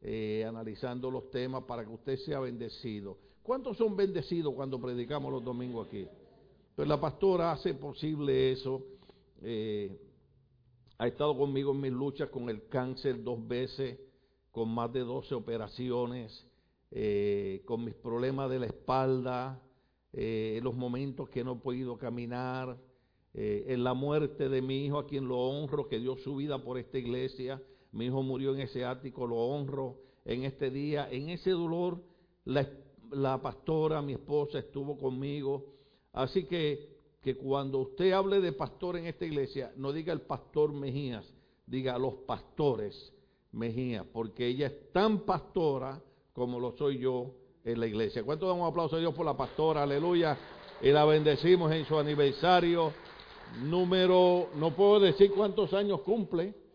eh, analizando los temas para que usted sea bendecido. ¿Cuántos son bendecidos cuando predicamos los domingos aquí? Pues la pastora hace posible eso. Eh, ha estado conmigo en mis luchas con el cáncer dos veces, con más de 12 operaciones, eh, con mis problemas de la espalda, en los momentos que no he podido caminar, en la muerte de mi hijo, a quien lo honro, que dio su vida por esta iglesia. Mi hijo murió en ese ático, lo honro en este día. En ese dolor, la, pastora, mi esposa, estuvo conmigo. Así que, que cuando usted hable de pastor en esta iglesia, no diga el pastor Mejías, diga los pastores Mejías, porque ella es tan pastora como lo soy yo en la iglesia. ¿Cuánto damos un aplauso a Dios por la pastora? Aleluya. Y la bendecimos en su aniversario número, no puedo decir cuántos años cumple.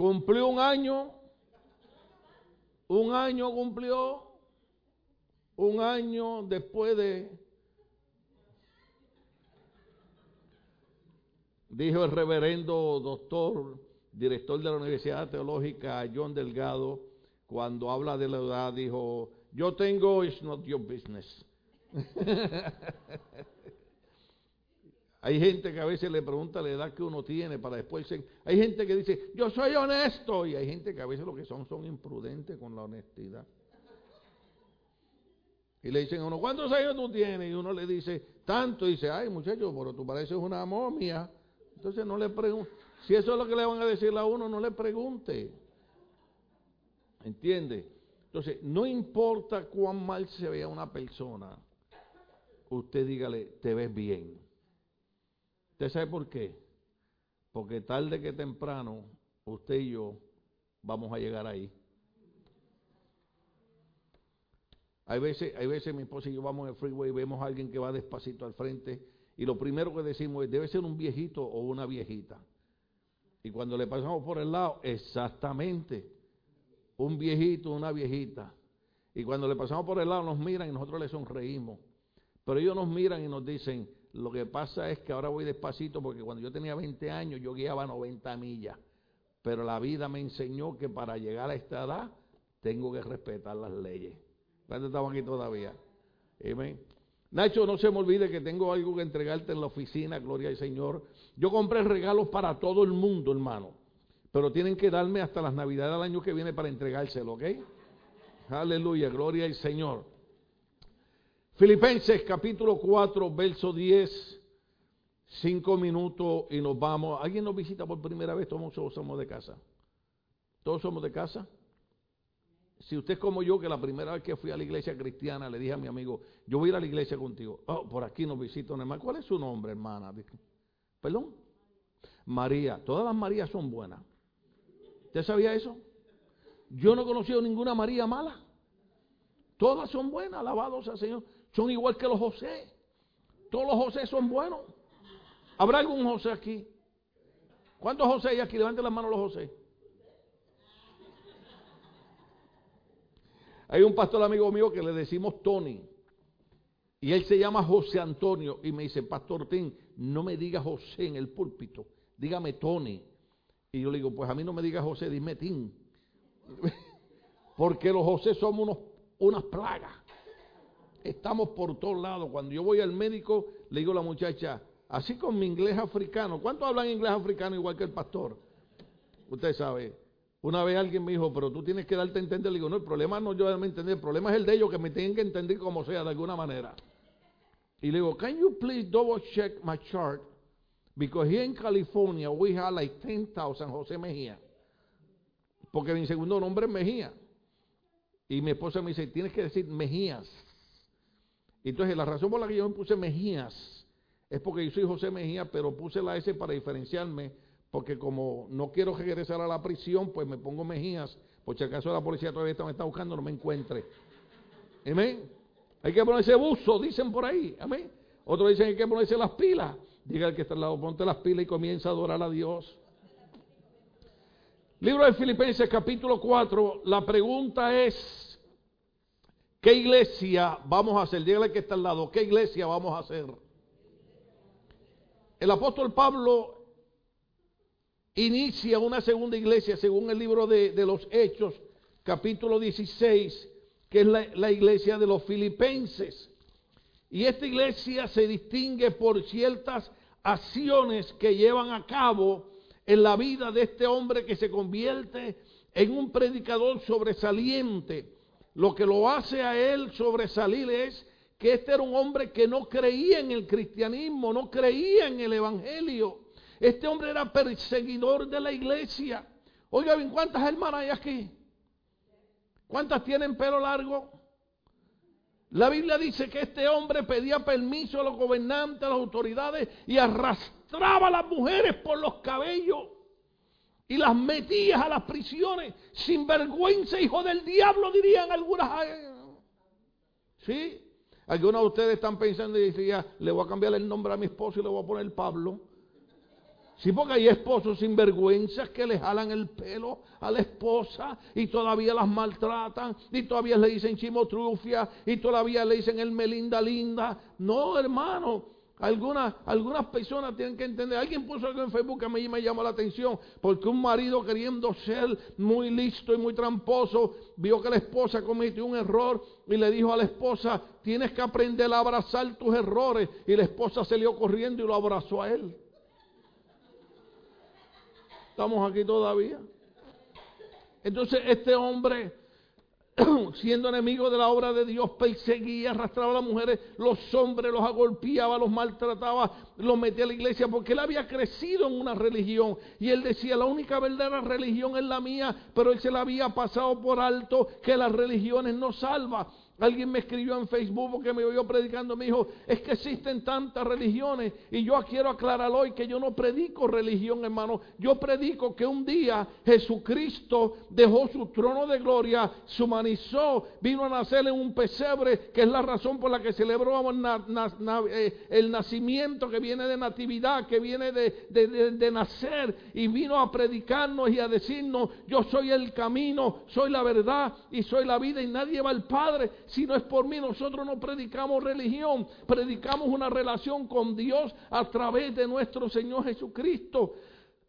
Cumplió un año, un año cumplió, un año después de, dijo el reverendo doctor, director de la Universidad Teológica John Delgado, cuando habla de la edad, dijo, yo tengo, it's not your business. Hay gente que a veces le pregunta la edad que uno tiene para después hay gente que dice, yo soy honesto, y hay gente que a veces lo que son son imprudentes con la honestidad. Y le dicen a uno, ¿cuántos años tú tienes? Y uno le dice, tanto, y dice, ay muchacho, pero tú pareces una momia. Entonces no le pregunte, si eso es lo que le van a decir a uno, no le pregunte. ¿Entiende? Entonces, no importa cuán mal se vea una persona, usted dígale, te ves bien. ¿Usted sabe por qué? Porque tarde que temprano, usted y yo vamos a llegar ahí. Hay veces, hay veces mi esposa y yo vamos en el freeway y vemos a alguien que va despacito al frente y lo primero que decimos es, debe ser un viejito o una viejita. Y cuando le pasamos por el lado, exactamente, un viejito, una viejita. Y cuando le pasamos por el lado nos miran y nosotros le sonreímos. Pero ellos nos miran y nos dicen, lo que pasa es que ahora voy despacito porque cuando yo tenía 20 años yo guiaba 90 millas. Pero la vida me enseñó que para llegar a esta edad tengo que respetar las leyes. ¿Cuántos estamos aquí todavía? Amén. Nacho, no se me olvide que tengo algo que entregarte en la oficina, gloria al Señor. Yo compré regalos para todo el mundo, hermano. Pero tienen que darme hasta las navidades del año que viene para entregárselo, ¿ok? Aleluya, gloria al Señor. Filipenses capítulo 4, verso 10, cinco minutos y nos vamos. ¿Alguien nos visita por primera vez? Todos somos de casa. ¿Todos somos de casa? Si usted es como yo, que la primera vez que fui a la iglesia cristiana le dije a mi amigo, yo voy a ir a la iglesia contigo. Oh, por aquí nos visita una. ¿Cuál es su nombre, hermana? ¿Perdón? María. Todas las Marías son buenas. ¿Usted sabía eso? Yo no he conocido ninguna María mala. Todas son buenas, alabados al Señor son igual que los José. Todos los José son buenos. ¿Habrá algún José aquí? ¿Cuántos José hay aquí? Levanten las manos los José. Hay un pastor amigo mío que le decimos Tony. Y él se llama José Antonio. Y me dice, Pastor Tim, no me diga José en el púlpito. Dígame Tony. Y yo le digo, pues a mí no me diga José, dime Tim. Porque los José somos unos, unas plagas. Estamos por todos lados. Cuando yo voy al médico, le digo a la muchacha, así con mi inglés africano. ¿Cuántos hablan inglés africano igual que el pastor? Usted sabe. Una vez alguien me dijo, pero tú tienes que darte a entender. Le digo, no, el problema no yo darme entender, el problema es el de ellos que me tienen que entender como sea, de alguna manera. Y le digo, can you please double check my chart? Because here in California we have like 10,000 José Mejía. Porque mi segundo nombre es Mejía. Y mi esposa me dice, tienes que decir Mejías. Entonces, la razón por la que yo me puse Mejías es porque yo soy José Mejía, pero puse la S para diferenciarme, porque como no quiero regresar a la prisión, pues me pongo Mejías, por si acaso la policía todavía me está buscando, no me encuentre. Amén. Hay que ponerse buzo, dicen por ahí. Amén. Otros dicen hay que ponerse las pilas. Diga el que está al lado, ponte las pilas y comienza a adorar a Dios. Libro de Filipenses capítulo 4, la pregunta es, ¿Qué iglesia vamos a hacer? Dígale que está al lado. ¿Qué iglesia vamos a hacer? El apóstol Pablo inicia una segunda iglesia según el libro de, los Hechos, capítulo 16, que es la, la iglesia de los filipenses. Y esta iglesia se distingue por ciertas acciones que llevan a cabo en la vida de este hombre que se convierte en un predicador sobresaliente. Lo que lo hace a él sobresalir es que este era un hombre que no creía en el cristianismo, no creía en el evangelio. Este hombre era perseguidor de la iglesia. Oiga bien, ¿cuántas hermanas hay aquí? ¿Cuántas tienen pelo largo? La Biblia dice que este hombre pedía permiso a los gobernantes, a las autoridades y arrastraba a las mujeres por los cabellos y las metía a las prisiones sin vergüenza, hijo del diablo, dirían algunas. ¿Sí? Algunos de ustedes están pensando y dicen, le voy a cambiar el nombre a mi esposo y le voy a poner Pablo. Sí, porque hay esposos sinvergüenzas que le jalan el pelo a la esposa y todavía las maltratan y todavía le dicen chimotrufia y todavía le dicen el melinda linda. No, hermano, algunas, algunas personas tienen que entender. Alguien puso algo en Facebook que a mí me llamó la atención porque un marido queriendo ser muy listo y muy tramposo vio que la esposa cometió un error y le dijo a la esposa, tienes que aprender a abrazar tus errores. Y la esposa salió corriendo y lo abrazó a él. Estamos aquí todavía. Entonces este hombre, siendo enemigo de la obra de Dios, perseguía, arrastraba a las mujeres, los hombres los agolpeaba, los maltrataba, los metía a la iglesia, porque él había crecido en una religión. Y él decía, la única verdadera religión es la mía, pero él se la había pasado por alto que las religiones no salvan. Alguien me escribió en Facebook porque me oyó predicando, me dijo, es que existen tantas religiones y yo quiero aclarar hoy que yo no predico religión, hermano. Yo predico que un día Jesucristo dejó su trono de gloria, se humanizó, vino a nacer en un pesebre, que es la razón por la que celebramos eh, el nacimiento que viene de natividad, que viene de, de nacer y vino a predicarnos y a decirnos, yo soy el camino, soy la verdad y soy la vida y nadie va al Padre si no es por mí, nosotros no predicamos religión, predicamos una relación con Dios a través de nuestro Señor Jesucristo.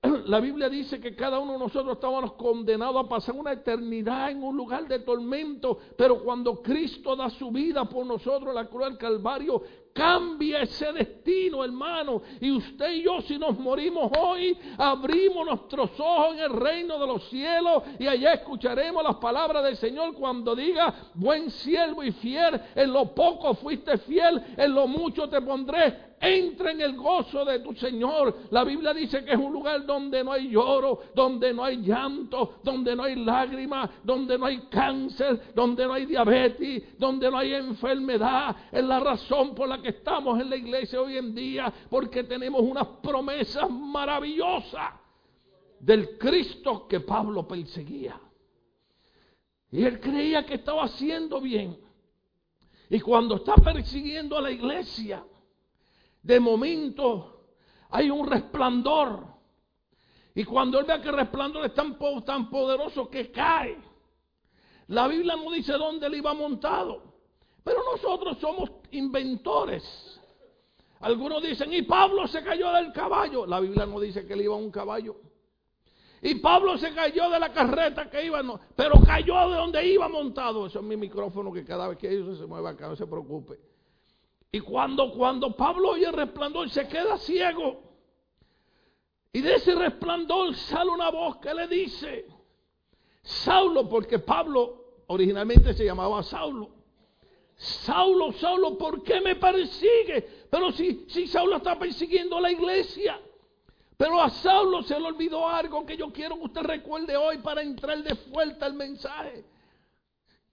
La Biblia dice que cada uno de nosotros estábamos condenados a pasar una eternidad en un lugar de tormento, pero cuando Cristo da su vida por nosotros, la cruz del Calvario, cambia ese destino, hermano. Y usted y yo, si nos morimos hoy, abrimos nuestros ojos en el reino de los cielos y allá escucharemos las palabras del Señor cuando diga, buen siervo y fiel, en lo poco fuiste fiel, en lo mucho te pondré Entra en el gozo de tu Señor. La Biblia dice que es un lugar donde no hay lloro, donde no hay llanto, donde no hay lágrimas, donde no hay cáncer, donde no hay diabetes, donde no hay enfermedad. Es la razón por la que estamos en la iglesia hoy en día, porque tenemos unas promesas maravillosas del Cristo que Pablo perseguía. Y él creía que estaba haciendo bien. Y cuando está persiguiendo a la iglesia, de momento hay un resplandor. Y cuando él ve que el resplandor es tan, tan poderoso que cae. La Biblia no dice dónde él iba montado. Pero nosotros somos inventores. Algunos dicen, y Pablo se cayó del caballo. La Biblia no dice que él iba a un caballo. Y Pablo se cayó de la carreta que iba, pero cayó de donde iba montado. Eso es mi micrófono que cada vez que ellos se mueva acá, no se preocupe. Y cuando, cuando Pablo oye el resplandor, se queda ciego. Y de ese resplandor sale una voz que le dice, Saulo, porque Pablo originalmente se llamaba Saulo. Saulo, Saulo, ¿por qué me persigue? Pero si, si Saulo está persiguiendo a la iglesia. Pero a Saulo se le olvidó algo que yo quiero que usted recuerde hoy para entrar de fuerte al mensaje.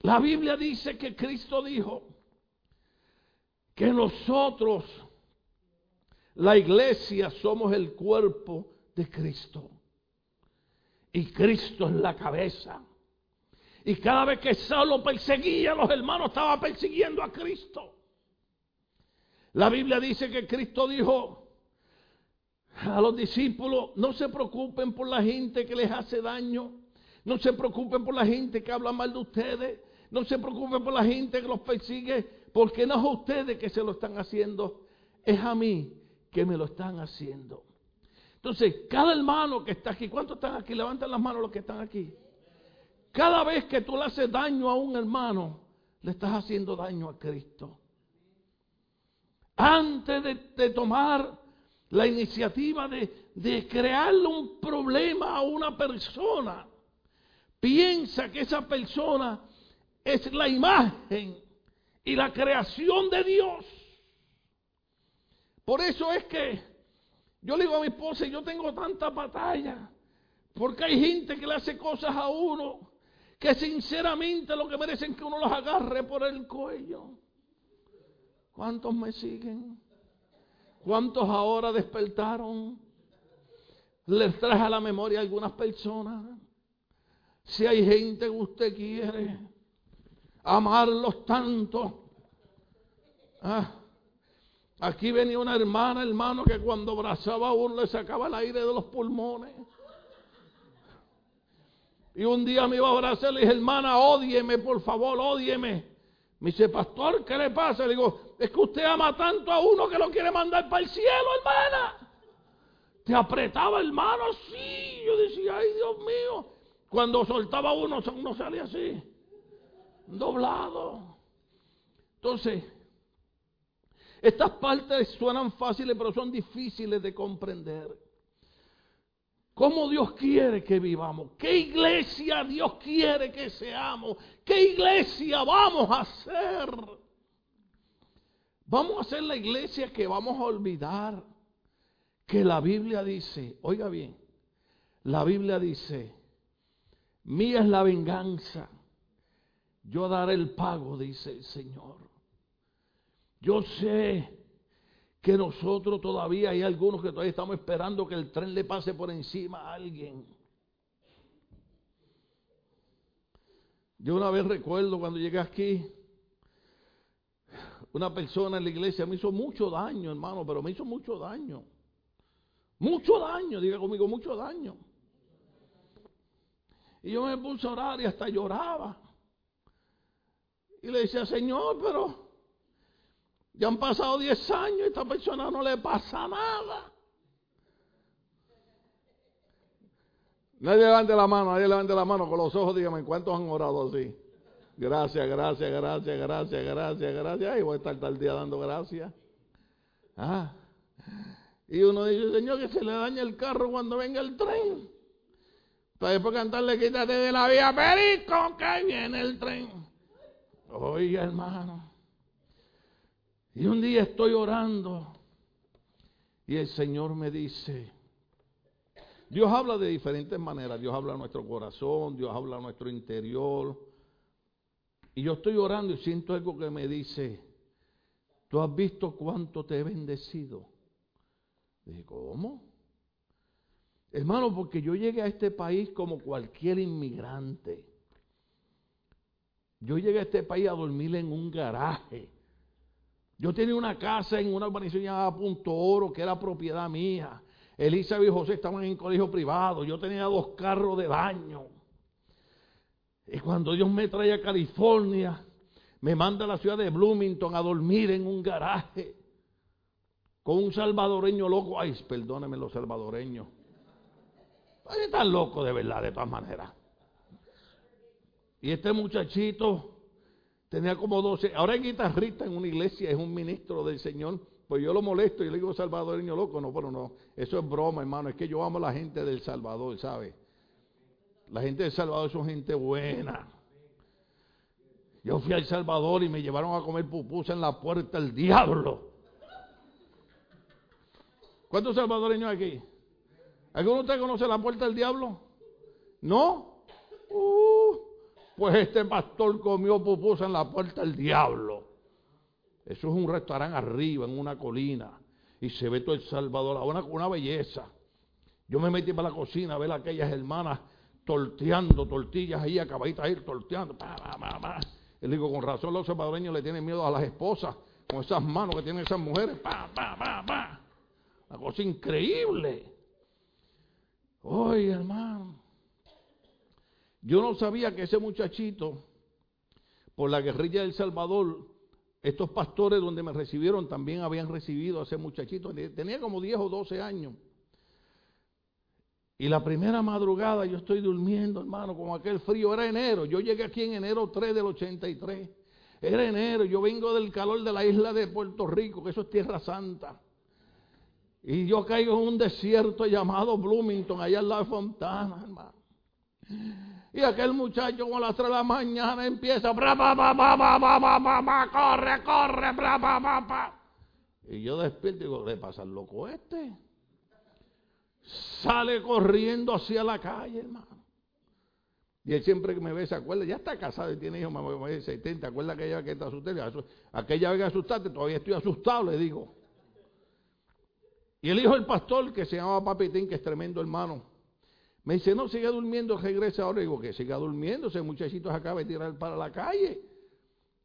La Biblia dice que Cristo dijo, que nosotros, la iglesia, somos el cuerpo de Cristo. Y Cristo es la cabeza. Y cada vez que Saulo perseguía a los hermanos, estaba persiguiendo a Cristo. La Biblia dice que Cristo dijo a los discípulos, no se preocupen por la gente que les hace daño. No se preocupen por la gente que habla mal de ustedes. No se preocupen por la gente que los persigue porque no es a ustedes que se lo están haciendo, es a mí que me lo están haciendo. Entonces, cada hermano que está aquí, ¿cuántos están aquí? Levanten las manos los que están aquí. Cada vez que tú le haces daño a un hermano, le estás haciendo daño a Cristo. Antes de, tomar la iniciativa de, de crearle un problema a una persona, piensa que esa persona es la imagen y la creación de Dios. Por eso es que yo le digo a mi esposa, yo tengo tanta batalla, porque hay gente que le hace cosas a uno que sinceramente lo que merecen que uno los agarre por el cuello. ¿Cuántos me siguen? ¿Cuántos ahora despertaron? Les traje a la memoria algunas personas. Si hay gente que usted quiere amarlos tanto. Ah, aquí venía una hermana, hermano, que cuando abrazaba a uno le sacaba el aire de los pulmones. Y un día me iba a abrazar y le dije, hermana, ódieme, por favor, ódieme. Me dice, pastor, ¿qué le pasa? Le digo, es que usted ama tanto a uno que lo quiere mandar para el cielo, hermana. Te apretaba, hermano, sí. Yo decía, ay, Dios mío. Cuando soltaba uno, uno salía así, doblado. Entonces, estas partes suenan fáciles, pero son difíciles de comprender. ¿Cómo Dios quiere que vivamos? ¿Qué iglesia Dios quiere que seamos? ¿Qué iglesia vamos a ser? Vamos a ser la iglesia que vamos a olvidar que la Biblia dice, oiga bien, la Biblia dice, mía es la venganza, yo daré el pago, dice el Señor. Yo sé que nosotros todavía hay algunos que todavía estamos esperando que el tren le pase por encima a alguien. Yo una vez recuerdo cuando llegué aquí, una persona en la iglesia me hizo mucho daño, hermano, pero me hizo mucho daño. Mucho daño, diga conmigo, mucho daño. Y yo me puse a orar y hasta lloraba. Y le decía, Señor, pero ya han pasado 10 años y a esta persona no le pasa nada. Nadie levante la mano, nadie levante la mano con los ojos, dígame, ¿cuántos han orado así? Gracias, gracias, gracias, gracias, gracias, gracias. Y voy a estar todo el día dando gracias. Ah. Y uno dice, Señor, que se le daña el carro cuando venga el tren. Para después cantarle, quítate de la vía, perico, que viene el tren. Oiga, hermano. Y un día estoy orando y el Señor me dice, Dios habla de diferentes maneras, Dios habla a nuestro corazón, Dios habla a nuestro interior. Y yo estoy orando y siento algo que me dice, ¿tú has visto cuánto te he bendecido? Dije, ¿cómo? Hermano, porque yo llegué a este país como cualquier inmigrante. Yo llegué a este país a dormir en un garaje. Yo tenía una casa en una urbanización llamada Punto Oro, que era propiedad mía. Elizabeth y José estaban en colegio privado. Yo tenía dos carros de baño. Y cuando Dios me trae a California, me manda a la ciudad de Bloomington a dormir en un garaje con un salvadoreño loco. Ay, perdónenme los salvadoreños. Están locos de verdad, de todas maneras. Y este muchachito Tenía como 12. Ahora es guitarrista en una iglesia, es un ministro del Señor. Pues yo lo molesto y le digo salvadoreño loco. No, pero no. Eso es broma, hermano. Es que yo amo a la gente del Salvador, ¿sabe? La gente del Salvador son gente buena. Yo fui al Salvador y me llevaron a comer pupusa en la puerta del diablo. ¿Cuántos salvadoreños aquí? ¿Alguno de ustedes conoce la puerta del diablo? ¿No? Uh, pues este pastor comió pupusa en la puerta del diablo. Eso es un restaurante arriba, en una colina. Y se ve todo El Salvador, una, una belleza. Yo me metí para la cocina a ver a aquellas hermanas torteando tortillas ahí, acabaditas ahí, torteando. Él digo, con razón los salvadoreños le tienen miedo a las esposas, con esas manos que tienen esas mujeres. Pa, pa, pa, pa. Una cosa increíble. Oye, hermano. Yo no sabía que ese muchachito, por la guerrilla del Salvador, estos pastores donde me recibieron también habían recibido a ese muchachito. Tenía como 10 o 12 años. Y la primera madrugada yo estoy durmiendo, hermano, con aquel frío. Era enero. Yo llegué aquí en enero 3 del 83. Era enero. Yo vengo del calor de la isla de Puerto Rico, que eso es Tierra Santa. Y yo caigo en un desierto llamado Bloomington, allá en la Fontana, hermano. Y aquel muchacho con las 3 de la mañana empieza, bra, corre, corre, bra. Y yo despierto y digo, ¿le pasa loco este? Sale corriendo hacia la calle, hermano. Y él siempre que me ve se acuerda, ya está casado y tiene hijos, me dice, 70, ¿te acuerdas aquella vez que te asusté? Aquella vez que asustaste, todavía estoy asustado, le digo. Y el hijo del pastor, que se llama Papitín, que es tremendo hermano, me dice, no, siga durmiendo, regresa ahora. Y digo, que siga durmiendo, ese muchachito se acaba de tirar para la calle.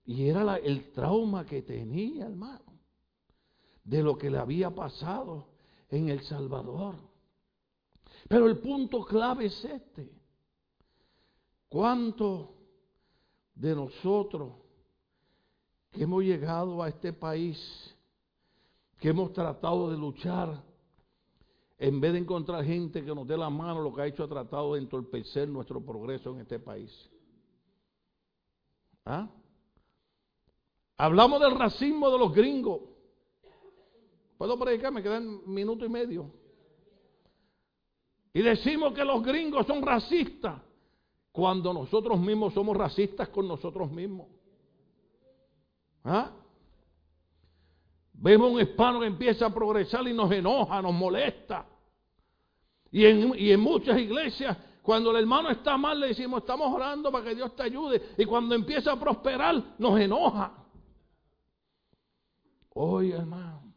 Y era el trauma que tenía, hermano, de lo que le había pasado en El Salvador. Pero el punto clave es este. ¿Cuánto de nosotros que hemos llegado a este país que hemos tratado de luchar, en vez de encontrar gente que nos dé la mano, lo que ha hecho ha tratado de entorpecer nuestro progreso en este país. ¿Ah? Hablamos del racismo de los gringos. ¿Puedo predicar? Me quedan minuto y medio. Y decimos que los gringos son racistas cuando nosotros mismos somos racistas con nosotros mismos. ¿Ah? Vemos un hispano que empieza a progresar y nos enoja, nos molesta. Y en, y en muchas iglesias, cuando el hermano está mal, le decimos, estamos orando para que Dios te ayude. Y cuando empieza a prosperar, nos enoja. Oye, hermano.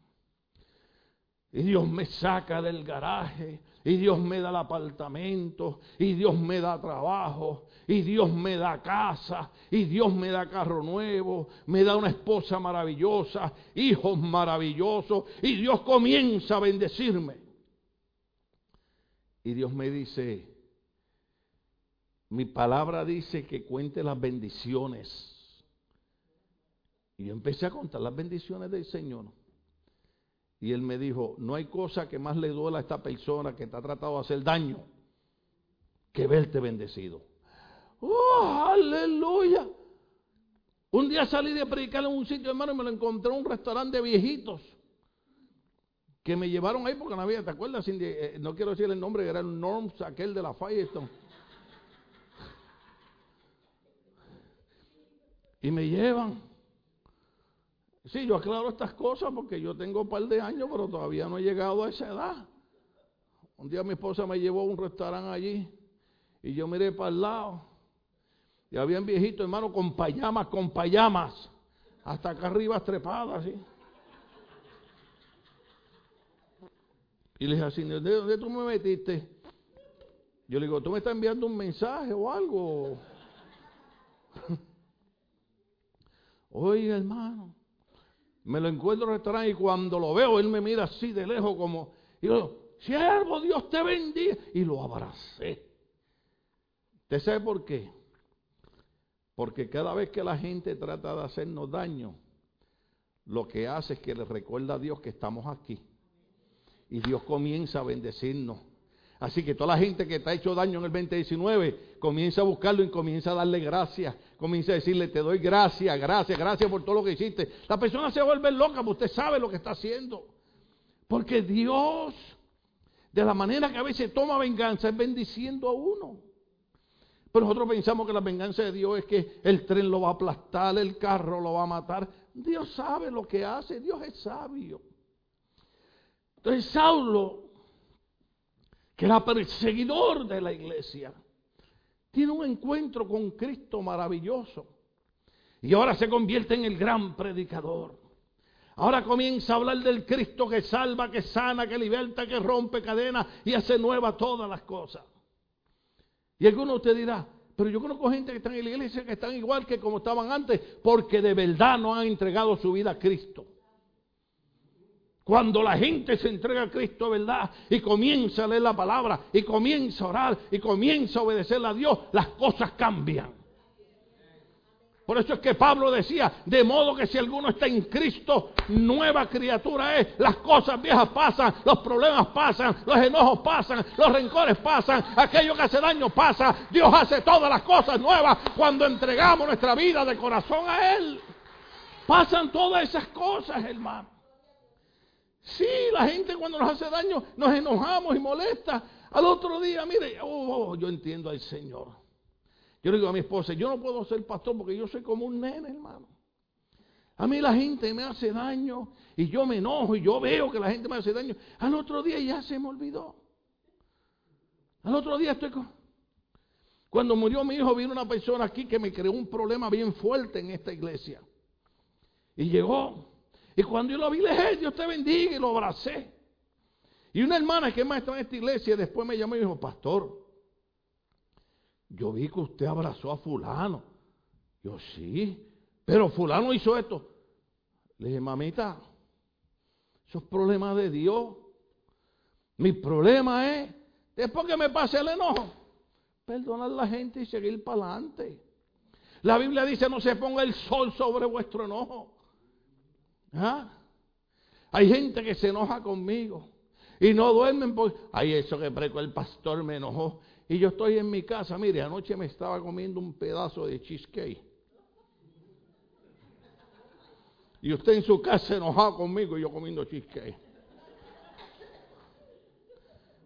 Y Dios me saca del garaje. Y Dios me da el apartamento. Y Dios me da trabajo y Dios me da casa, y Dios me da carro nuevo, me da una esposa maravillosa, hijos maravillosos, y Dios comienza a bendecirme. Y Dios me dice, mi palabra dice que cuente las bendiciones. Y yo empecé a contar las bendiciones del Señor. Y él me dijo, no hay cosa que más le duela a esta persona que te ha tratado de hacer daño que verte bendecido. ¡Oh, aleluya! Un día salí de predicar en un sitio, hermano, y me lo encontré en un restaurante de viejitos. Que me llevaron ahí porque no había, ¿te acuerdas? Eh, no quiero decir el nombre, era el Norms, aquel de la Firestone. Y me llevan. Sí, yo aclaro estas cosas porque yo tengo un par de años, pero todavía no he llegado a esa edad. Un día mi esposa me llevó a un restaurante allí y yo miré para el lado y habían viejitos, hermano, con payamas, con payamas, hasta acá arriba trepadas, así. Y le dije así, ¿de dónde tú me metiste? Yo le digo, ¿tú me estás enviando un mensaje o algo? Oye, hermano, me lo encuentro restaurante y cuando lo veo, él me mira así de lejos como, y yo, siervo, Dios te bendiga. Y lo abracé. ¿Usted sabe por qué? Porque cada vez que la gente trata de hacernos daño, lo que hace es que le recuerda a Dios que estamos aquí. Y Dios comienza a bendecirnos. Así que toda la gente que te ha hecho daño en el 2019, comienza a buscarlo y comienza a darle gracias. Comienza a decirle, te doy gracias, gracias, gracias por todo lo que hiciste. La persona se vuelve loca, porque usted sabe lo que está haciendo. Porque Dios, de la manera que a veces toma venganza, es bendiciendo a uno. Nosotros pensamos que la venganza de Dios es que el tren lo va a aplastar, el carro lo va a matar. Dios sabe lo que hace, Dios es sabio. Entonces Saulo, que era perseguidor de la iglesia, tiene un encuentro con Cristo maravilloso. Y ahora se convierte en el gran predicador. Ahora comienza a hablar del Cristo que salva, que sana, que liberta, que rompe cadenas y hace nueva todas las cosas. Y alguno de ustedes dirá, pero yo conozco gente que está en la iglesia que están igual que como estaban antes, porque de verdad no han entregado su vida a Cristo. Cuando la gente se entrega a Cristo, ¿verdad? Y comienza a leer la palabra, y comienza a orar, y comienza a obedecerle a Dios, las cosas cambian. Por eso es que Pablo decía, de modo que si alguno está en Cristo, nueva criatura es. Las cosas viejas pasan, los problemas pasan, los enojos pasan, los rencores pasan, aquello que hace daño pasa. Dios hace todas las cosas nuevas cuando entregamos nuestra vida de corazón a Él. Pasan todas esas cosas, hermano. Sí, la gente cuando nos hace daño nos enojamos y molesta. Al otro día, mire, oh, yo entiendo al Señor. Yo le digo a mi esposa, yo no puedo ser pastor porque yo soy como un nene, hermano. A mí la gente me hace daño y yo me enojo y yo veo que la gente me hace daño. Al otro día ya se me olvidó. Al otro día estoy con... Cuando murió mi hijo vino una persona aquí que me creó un problema bien fuerte en esta iglesia. Y llegó. Y cuando yo lo vi, le dije, Dios te bendiga y lo abracé. Y una hermana que es maestra en esta iglesia después me llamó y me dijo, pastor, yo vi que usted abrazó a fulano. Yo sí, pero fulano hizo esto. Le dije, mamita, eso es problema de Dios. Mi problema es, después que me pase el enojo, perdonar a la gente y seguir para adelante. La Biblia dice, no se ponga el sol sobre vuestro enojo. ¿Ah? Hay gente que se enoja conmigo y no duermen porque, ay, eso que preco el pastor me enojó. Y yo estoy en mi casa, mire, anoche me estaba comiendo un pedazo de cheesecake. Y usted en su casa enojado conmigo y yo comiendo cheesecake.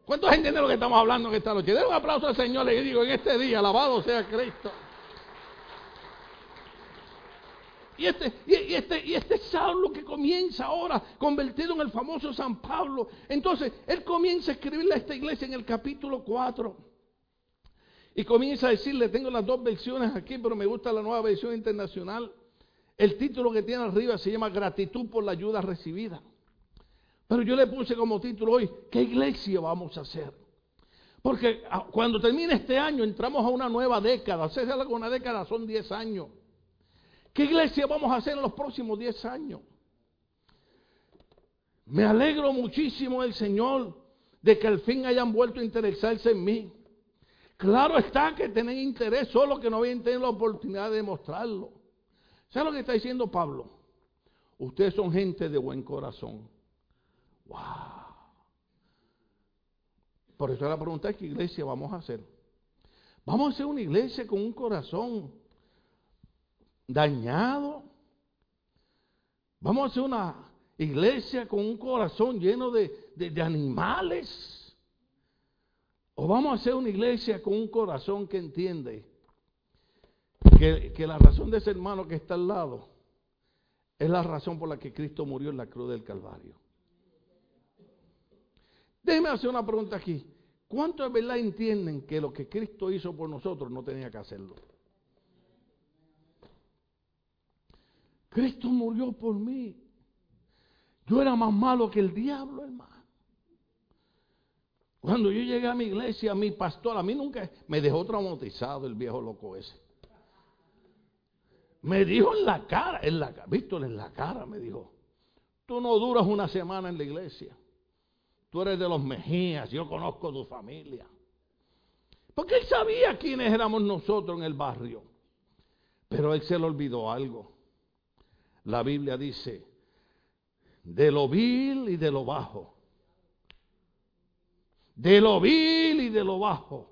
¿Cuántos entienden lo que estamos hablando en esta noche? Den un aplauso al Señor, le digo, en este día, alabado sea Cristo. Y este, y, este, y este Saulo que comienza ahora, convertido en el famoso San Pablo. Entonces, él comienza a escribirle a esta iglesia en el capítulo 4. Y comienza a decirle, tengo las dos versiones aquí, pero me gusta la nueva versión internacional. El título que tiene arriba se llama Gratitud por la ayuda recibida. Pero yo le puse como título hoy, ¿qué iglesia vamos a hacer? Porque ah, cuando termine este año entramos a una nueva década. Hacerse con una década son 10 años. ¿Qué iglesia vamos a hacer en los próximos 10 años? Me alegro muchísimo del Señor de que al fin hayan vuelto a interesarse en mí. Claro está que tienen interés, solo que no habían tenido la oportunidad de demostrarlo. ¿Sabe lo que está diciendo Pablo? Ustedes son gente de buen corazón. ¡Wow! Por eso la pregunta es: ¿qué iglesia vamos a hacer? Vamos a hacer una iglesia con un corazón dañado. Vamos a hacer una iglesia con un corazón lleno de, de animales. O vamos a hacer una iglesia con un corazón que entiende que, que, la razón de ese hermano que está al lado es la razón por la que Cristo murió en la cruz del Calvario. Déjeme hacer una pregunta aquí. ¿Cuántos de verdad entienden que lo que Cristo hizo por nosotros no tenía que hacerlo? Cristo murió por mí. Yo era más malo que el diablo, hermano. Cuando yo llegué a mi iglesia, mi pastor, a mí nunca me dejó traumatizado el viejo loco ese. Me dijo en la cara, en la, en la cara me dijo, tú no duras una semana en la iglesia. Tú eres de los Mejías, yo conozco tu familia. Porque él sabía quiénes éramos nosotros en el barrio. Pero él se le olvidó algo. La Biblia dice, de lo vil y de lo bajo de lo vil y de lo bajo,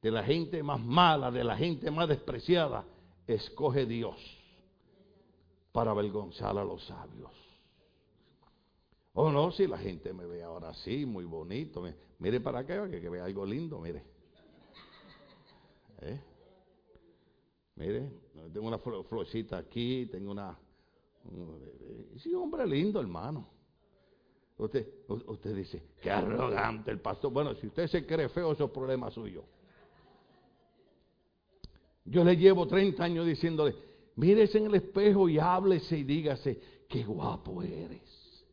de la gente más mala, de la gente más despreciada, escoge Dios para avergonzar a los sabios. Oh no, si la gente me ve ahora así, muy bonito, mire para acá que, que vea algo lindo, mire. ¿Eh? Mire, tengo una florcita aquí, tengo una... Sí, hombre lindo, hermano. Usted, usted dice, qué arrogante el pastor. Bueno, si usted se cree feo, eso es problema suyo. Yo le llevo 30 años diciéndole, mírese en el espejo y háblese y dígase, qué guapo eres.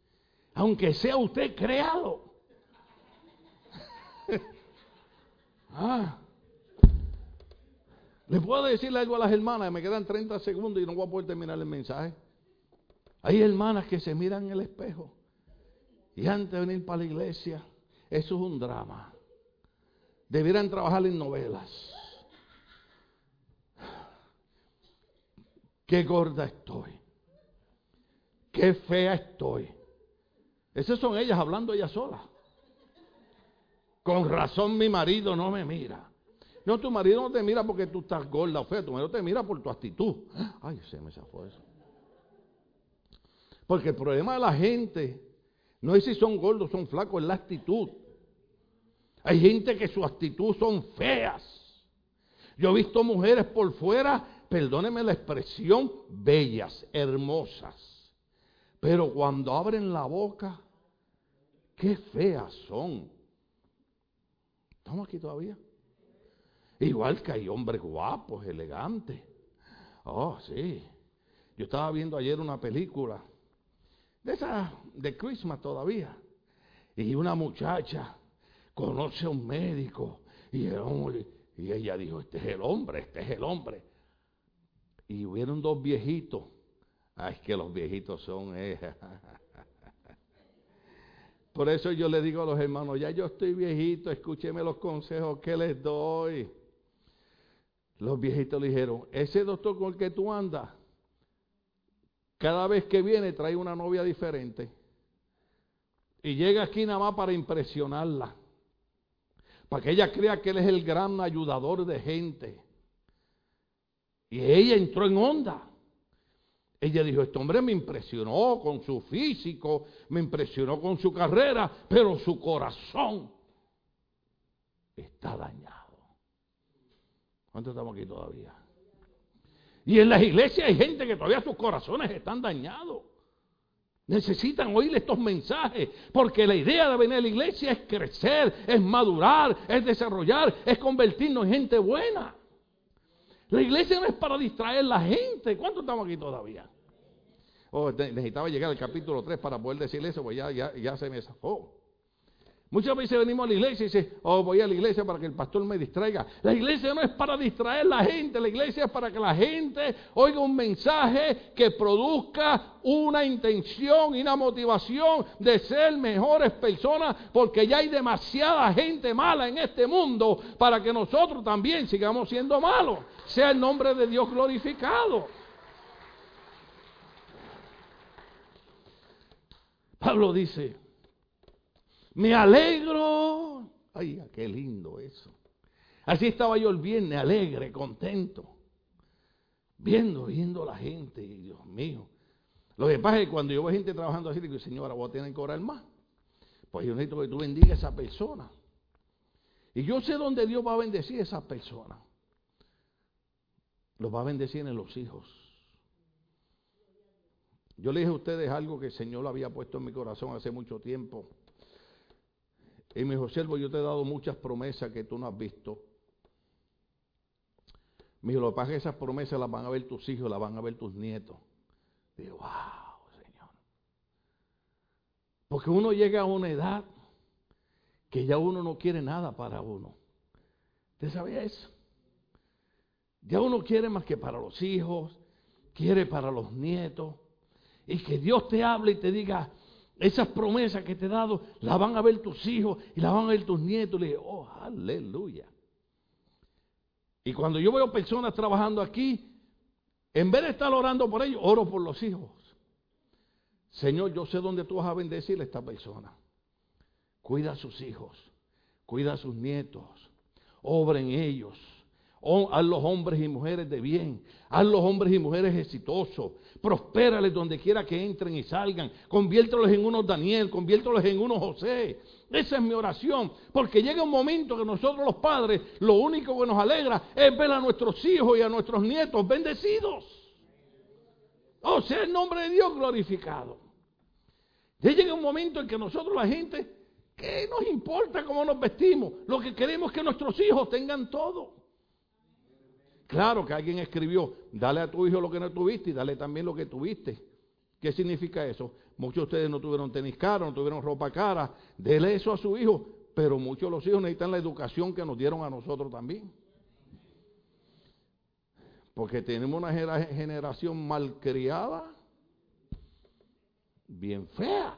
Aunque sea usted, créalo. ah. ¿Le puedo decirle algo a las hermanas? Me quedan 30 segundos y no voy a poder terminar el mensaje. Hay hermanas que se miran en el espejo y antes de venir para la iglesia, eso es un drama. Debieran trabajar en novelas. qué gorda estoy, qué fea estoy. Esas son ellas hablando ellas solas. Con razón mi marido no me mira. No, tu marido no te mira porque tú estás gorda o fea, tu marido te mira por tu actitud. Ay, se me zafó eso. Porque el problema de la gente no es si son gordos son flacos, es la actitud. Hay gente que su actitud son feas. Yo he visto mujeres por fuera, perdóneme la expresión, bellas, hermosas. Pero cuando abren la boca, qué feas son. ¿Estamos aquí todavía? Igual que hay hombres guapos, elegantes. Oh, sí. Yo estaba viendo ayer una película de esa de Christmas todavía. Y una muchacha conoce a un médico y, ella dijo, este es el hombre, este es el hombre. Y hubieron dos viejitos. Ay, que los viejitos son... Eh, Por eso yo le digo a los hermanos, ya yo estoy viejito, escúcheme los consejos que les doy. Los viejitos le dijeron, ese doctor con el que tú andas, cada vez que viene trae una novia diferente. Y llega aquí nada más para impresionarla. Para que ella crea que él es el gran ayudador de gente. Y ella entró en onda. Ella dijo, este hombre me impresionó con su físico, me impresionó con su carrera, pero su corazón está dañado. ¿Cuántos estamos aquí todavía? Y en las iglesias hay gente que todavía sus corazones están dañados. Necesitan oír estos mensajes, porque la idea de venir a la iglesia es crecer, es madurar, es desarrollar, es convertirnos en gente buena. La iglesia no es para distraer a la gente. ¿Cuántos estamos aquí todavía? Oh, necesitaba llegar al capítulo 3 para poder decirle eso, pues ya, ya, ya se me zafó. Muchas veces venimos a la iglesia y dice, oh, voy a la iglesia para que el pastor me distraiga. La iglesia no es para distraer a la gente, la iglesia es para que la gente oiga un mensaje que produzca una intención y una motivación de ser mejores personas, porque ya hay demasiada gente mala en este mundo para que nosotros también sigamos siendo malos. Sea el nombre de Dios glorificado. Pablo dice, me alegro. Ay, qué lindo eso. Así estaba yo el viernes, alegre, contento. Viendo, viendo a la gente, Dios mío. Lo que pasa es que cuando yo veo gente trabajando así, digo, señora, voy a tener que orar más. Pues yo necesito que tú bendiga a esa persona. Y yo sé dónde Dios va a bendecir a esa persona. Los va a bendecir en los hijos. Yo le dije a ustedes algo que el Señor lo había puesto en mi corazón hace mucho tiempo. Y me dijo, siervo, yo te he dado muchas promesas que tú no has visto. Me dijo, lo que esas promesas las van a ver tus hijos, las van a ver tus nietos. Digo, wow, Señor. Porque uno llega a una edad que ya uno no quiere nada para uno. ¿Usted sabía eso? Ya uno quiere más que para los hijos, quiere para los nietos y que Dios te hable y te diga, esas promesas que te he dado, las van a ver tus hijos y las van a ver tus nietos. Le dije, oh, aleluya. Y cuando yo veo personas trabajando aquí, en vez de estar orando por ellos, oro por los hijos. Señor, yo sé dónde tú vas a bendecir a esta persona. Cuida a sus hijos, cuida a sus nietos, obra en ellos. Haz los hombres y mujeres de bien, haz los hombres y mujeres exitosos, prospérales donde quiera que entren y salgan, conviértelos en unos Daniel, conviértelos en unos José. Esa es mi oración, porque llega un momento que nosotros los padres, lo único que nos alegra es ver a nuestros hijos y a nuestros nietos bendecidos. O sea, el nombre de Dios glorificado. Ya llega un momento en que nosotros la gente, ¿qué nos importa cómo nos vestimos? Lo que queremos es que nuestros hijos tengan todo. Claro que alguien escribió, dale a tu hijo lo que no tuviste y dale también lo que tuviste. ¿Qué significa eso? Muchos de ustedes no tuvieron tenis caro, no tuvieron ropa cara. Dele eso a su hijo, pero muchos de los hijos necesitan la educación que nos dieron a nosotros también. Porque tenemos una generación malcriada, bien fea.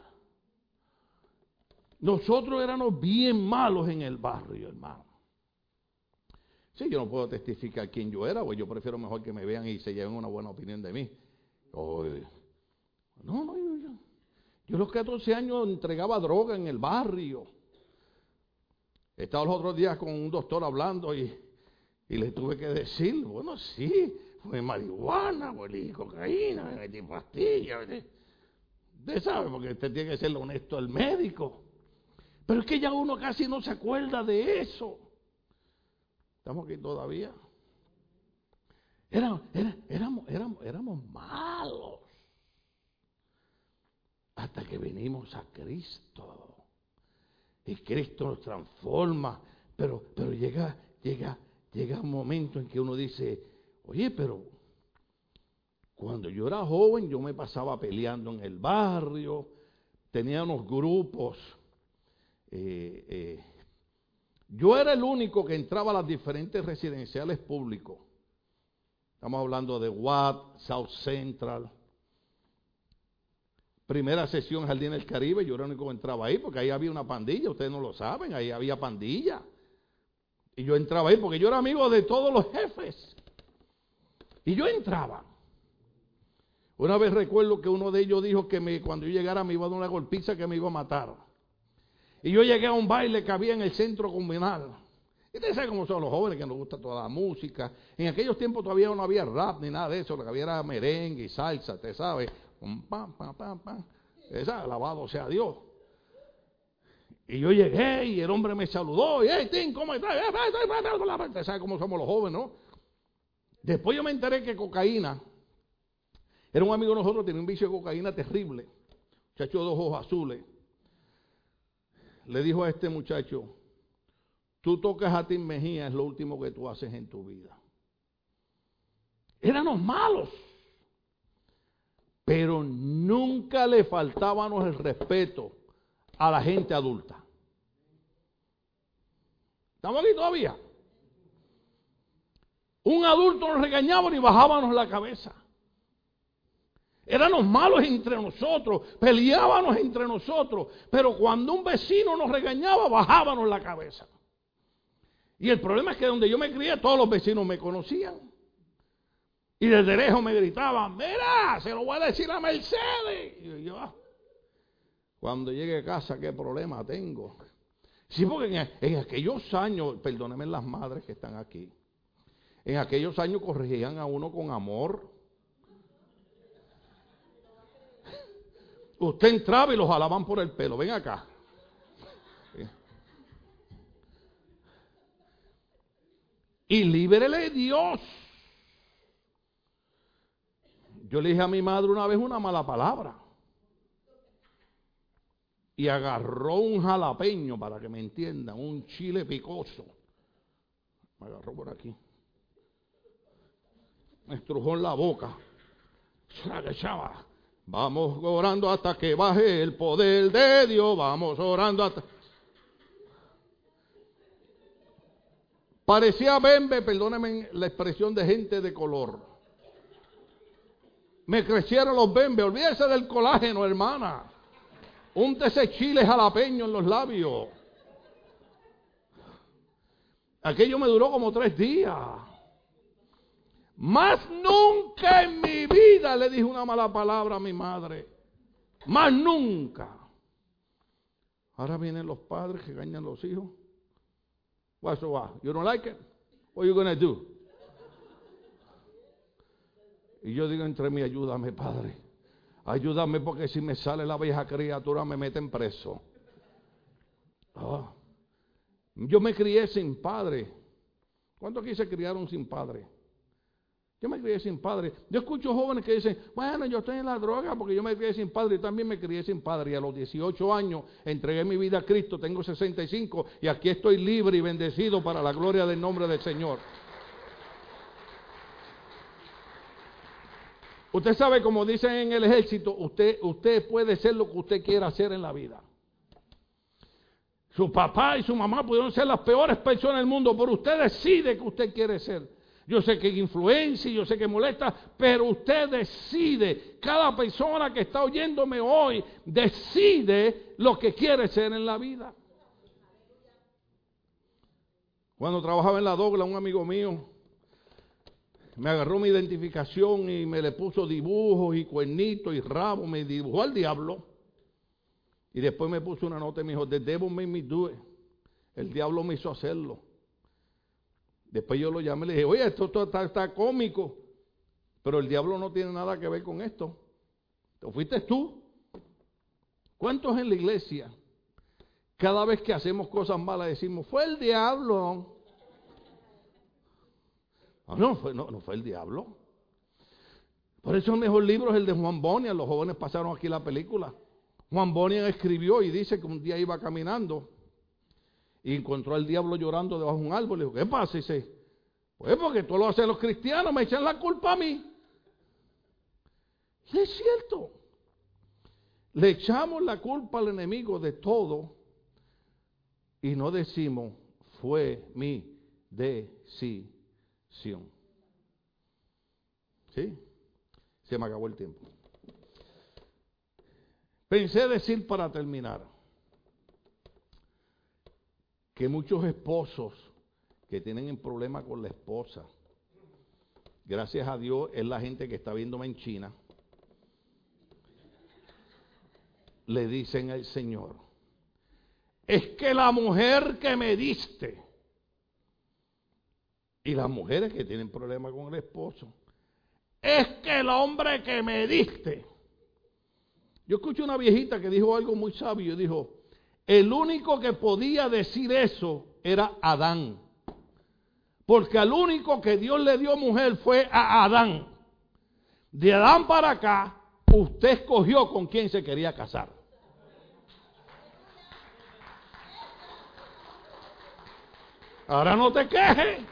Nosotros éramos bien malos en el barrio, hermano. Sí, yo no puedo testificar quién yo era, pues yo prefiero mejor que me vean y se lleven una buena opinión de mí. no, no, yo, yo, yo a los 14 años entregaba droga en el barrio. Estaba los otros días con un doctor hablando y, y le tuve que decir, bueno, sí, fue marihuana, fue cocaína, me metí pastillas. Usted sabe, porque usted tiene que ser honesto el médico. Pero es que ya uno casi no se acuerda de eso. Estamos aquí todavía. éramos, éramos, éramos malos. Hasta que venimos a Cristo. Y Cristo nos transforma. Pero, pero llega, llega, llega un momento en que uno dice, oye, pero cuando yo era joven yo me pasaba peleando en el barrio, tenía unos grupos. Eh, eh, yo era el único que entraba a las diferentes residenciales públicos. Estamos hablando de Watt, South Central. Primera sesión Jardín del Caribe, yo era el único que entraba ahí porque ahí había una pandilla, ustedes no lo saben, ahí había pandilla. Y yo entraba ahí porque yo era amigo de todos los jefes. Y yo entraba. Una vez recuerdo que uno de ellos dijo que me, cuando yo llegara me iba a dar una golpiza que me iba a matar. Y yo llegué a un baile que había en el centro comunal. Y ustedes saben cómo son los jóvenes que nos gusta toda la música. En aquellos tiempos todavía no había rap ni nada de eso. Lo que había era merengue y salsa, usted sabe. Pam, pam, pam, pam. Esa, alabado sea Dios. Y yo llegué y el hombre me saludó. Y, hey, Tim, ¿cómo estás? Usted sabe cómo somos los jóvenes, ¿no? Después yo me enteré que cocaína era un amigo de nosotros, tenía un vicio de cocaína terrible. Muchacho de ojos azules. Le dijo a este muchacho, tú tocas a Tim Mejía, es lo último que tú haces en tu vida. Éramos malos. Pero nunca le faltábamos el respeto a la gente adulta. ¿Estamos aquí todavía? Un adulto nos regañaba y bajábamos la cabeza. Éramos malos entre nosotros, peleábamos entre nosotros, pero cuando un vecino nos regañaba, bajábamos la cabeza. Y el problema es que donde yo me crié, todos los vecinos me conocían. Y desde lejos me gritaban, mira, se lo voy a decir a Mercedes. Y yo, cuando llegue a casa, ¿qué problema tengo? Sí, porque en, en aquellos años, perdónenme las madres que están aquí, en aquellos años corregían a uno con amor Usted entraba y los jalaban por el pelo. Ven acá. Y líbrele Dios. Yo le dije a mi madre una vez una mala palabra. Y agarró un jalapeño, para que me entiendan, un chile picoso. Me agarró por aquí. Me estrujó en la boca. Chava, Vamos orando hasta que baje el poder de Dios. Vamos orando hasta. Parecía bembe, perdónenme la expresión de gente de color. Me crecieron los bembe. Olvídese del colágeno, hermana. Un ese chile jalapeño en los labios. Aquello me duró como tres días. Más nunca en mi vida le dije una mala palabra a mi madre. Más nunca. Ahora vienen los padres que engañan a los hijos. What's the what? You don't like it? What are you going do? Y yo digo entre mí, ayúdame, Padre. Ayúdame porque si me sale la vieja criatura me meten preso. Ah. Yo me crié sin padre. ¿Cuántos aquí se criaron sin padre? Yo me crié sin padre. Yo escucho jóvenes que dicen, bueno, yo estoy en la droga porque yo me crié sin padre y también me crié sin padre. Y a los 18 años entregué mi vida a Cristo, tengo 65 y aquí estoy libre y bendecido para la gloria del nombre del Señor. Usted sabe, como dicen en el ejército, usted, usted puede ser lo que usted quiera hacer en la vida. Su papá y su mamá pudieron ser las peores personas del mundo, pero usted decide que usted quiere ser. Yo sé que influencia, yo sé que molesta, pero usted decide, cada persona que está oyéndome hoy, decide lo que quiere ser en la vida. Cuando trabajaba en la Dogla, un amigo mío me agarró mi identificación y me le puso dibujos y cuernitos y rabo, me dibujó al diablo. Y después me puso una nota y me dijo, The devil made me do. El diablo me hizo hacerlo. Después yo lo llamé y le dije, oye, esto, está, cómico, pero el diablo no tiene nada que ver con esto. ¿Te fuiste tú? ¿Cuántos en la iglesia? Cada vez que hacemos cosas malas decimos, fue el diablo. No, no fue, no, no fue el diablo. Por eso el mejor libro es el de Juan Bonian. Los jóvenes pasaron aquí la película. Juan Bonian escribió y dice que un día iba caminando y encontró al diablo llorando debajo de un árbol. Le dijo, ¿qué pasa? Y dice, pues porque todo lo hacen los cristianos, me echan la culpa a mí. Y es cierto. Le echamos la culpa al enemigo de todo y no decimos, fue mi decisión. ¿Sí? Se me acabó el tiempo. Pensé decir para terminar que muchos esposos que tienen un problema con la esposa, gracias a Dios es la gente que está viéndome en China, le dicen al Señor, es que la mujer que me diste, y las mujeres que tienen problema con el esposo, es que el hombre que me diste. Yo escuché una viejita que dijo algo muy sabio, dijo, el único que podía decir eso era Adán. Porque al único que Dios le dio mujer fue a Adán. De Adán para acá, usted escogió con quién se quería casar. Ahora no te quejes.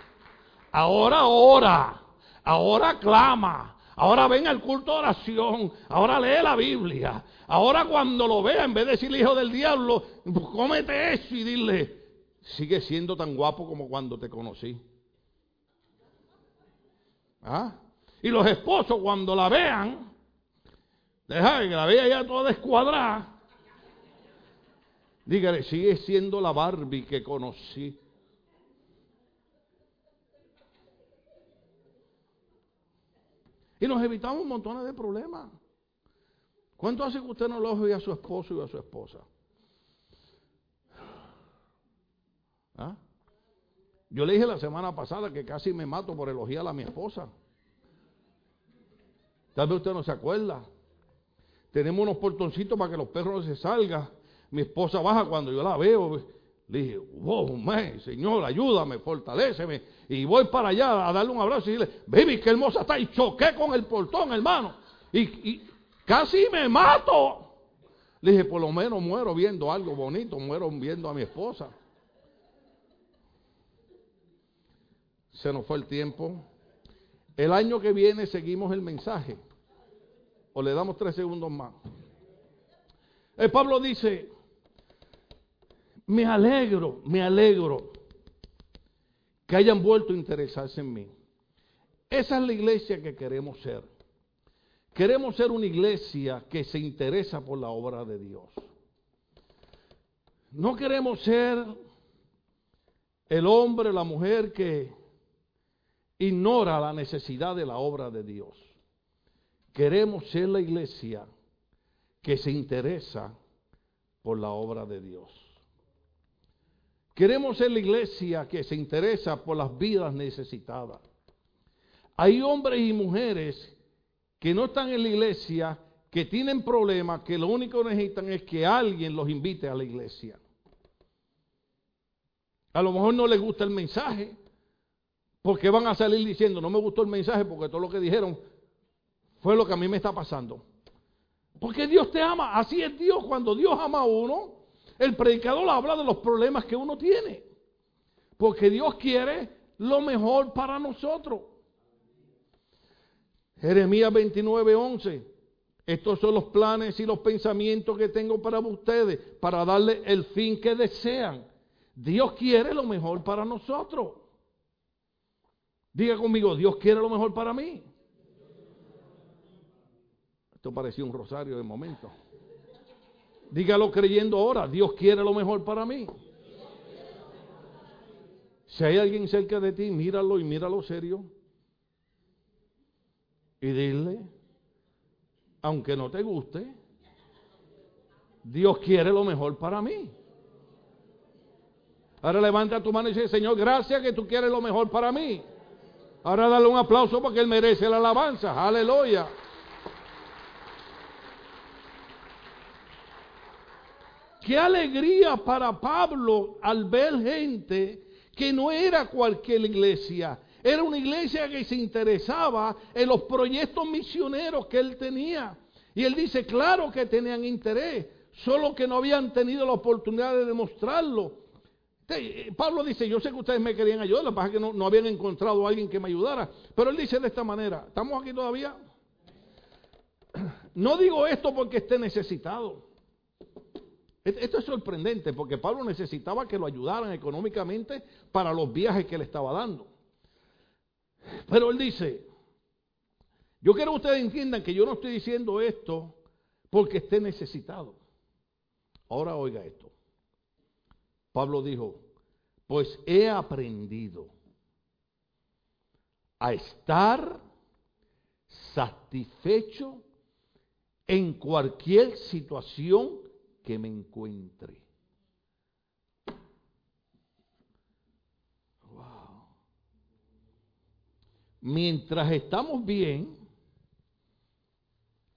Ahora ora. Ahora clama. Ahora ven al culto de oración. Ahora lee la Biblia. Ahora cuando lo vea, en vez de decirle hijo del diablo, cómete eso y dile, sigue siendo tan guapo como cuando te conocí. ¿Ah? Y los esposos cuando la vean, deja que la vea ya toda descuadrada, dígale, sigue siendo la Barbie que conocí. Y nos evitamos montones de problemas. ¿Cuánto hace que usted no lo a su esposo y a su esposa? ¿Ah? Yo le dije la semana pasada que casi me mato por elogiar a mi esposa. Tal vez usted no se acuerda. Tenemos unos portoncitos para que los perros no se salgan. Mi esposa baja cuando yo la veo. Dije, wow, Señor, ayúdame, fortaleceme. Y voy para allá a darle un abrazo y decirle, baby, qué hermosa está. Y choqué con el portón, hermano. y Casi me mato. Le dije, por lo menos muero viendo algo bonito, muero viendo a mi esposa. Se nos fue el tiempo. El año que viene seguimos el mensaje. O le damos tres segundos más. El Pablo dice, me alegro, me alegro que hayan vuelto a interesarse en mí. Esa es la iglesia que queremos ser. Queremos ser una iglesia que se interesa por la obra de Dios. No queremos ser el hombre, la mujer que ignora la necesidad de la obra de Dios. Queremos ser la iglesia que se interesa por la obra de Dios. Queremos ser la iglesia que se interesa por las vidas necesitadas. Hay hombres y mujeres que no están en la iglesia, que tienen problemas, que lo único que necesitan es que alguien los invite a la iglesia. A lo mejor no les gusta el mensaje, porque van a salir diciendo, no me gustó el mensaje porque todo lo que dijeron fue lo que a mí me está pasando. Porque Dios te ama, así es Dios, cuando Dios ama a uno, el predicador habla de los problemas que uno tiene. Porque Dios quiere lo mejor para nosotros. Jeremías 29, 11. Estos son los planes y los pensamientos que tengo para ustedes, para darle el fin que desean. Dios quiere lo mejor para nosotros. Diga conmigo, Dios quiere lo mejor para mí. Esto parecía un rosario de momento. Dígalo creyendo ahora, Dios quiere lo mejor para mí. Si hay alguien cerca de ti, míralo y míralo serio. Y dile, aunque no te guste, Dios quiere lo mejor para mí. Ahora levanta tu mano y dice, Señor, gracias que tú quieres lo mejor para mí. Ahora dale un aplauso porque Él merece la alabanza. Aleluya. Qué alegría para Pablo al ver gente que no era cualquier iglesia, era una iglesia que se interesaba en los proyectos misioneros que él tenía. Y él dice, claro que tenían interés, solo que no habían tenido la oportunidad de demostrarlo. Eh, Pablo dice, yo sé que ustedes me querían ayudar, lo que es que no, no habían encontrado a alguien que me ayudara. Pero él dice de esta manera, ¿estamos aquí todavía? No digo esto porque esté necesitado. Esto es sorprendente porque Pablo necesitaba que lo ayudaran económicamente para los viajes que le estaba dando. Pero él dice, yo quiero que ustedes entiendan que yo no estoy diciendo esto porque esté necesitado. Ahora oiga esto. Pablo dijo, pues he aprendido a estar satisfecho en cualquier situación que me encuentre. Wow. Mientras estamos bien,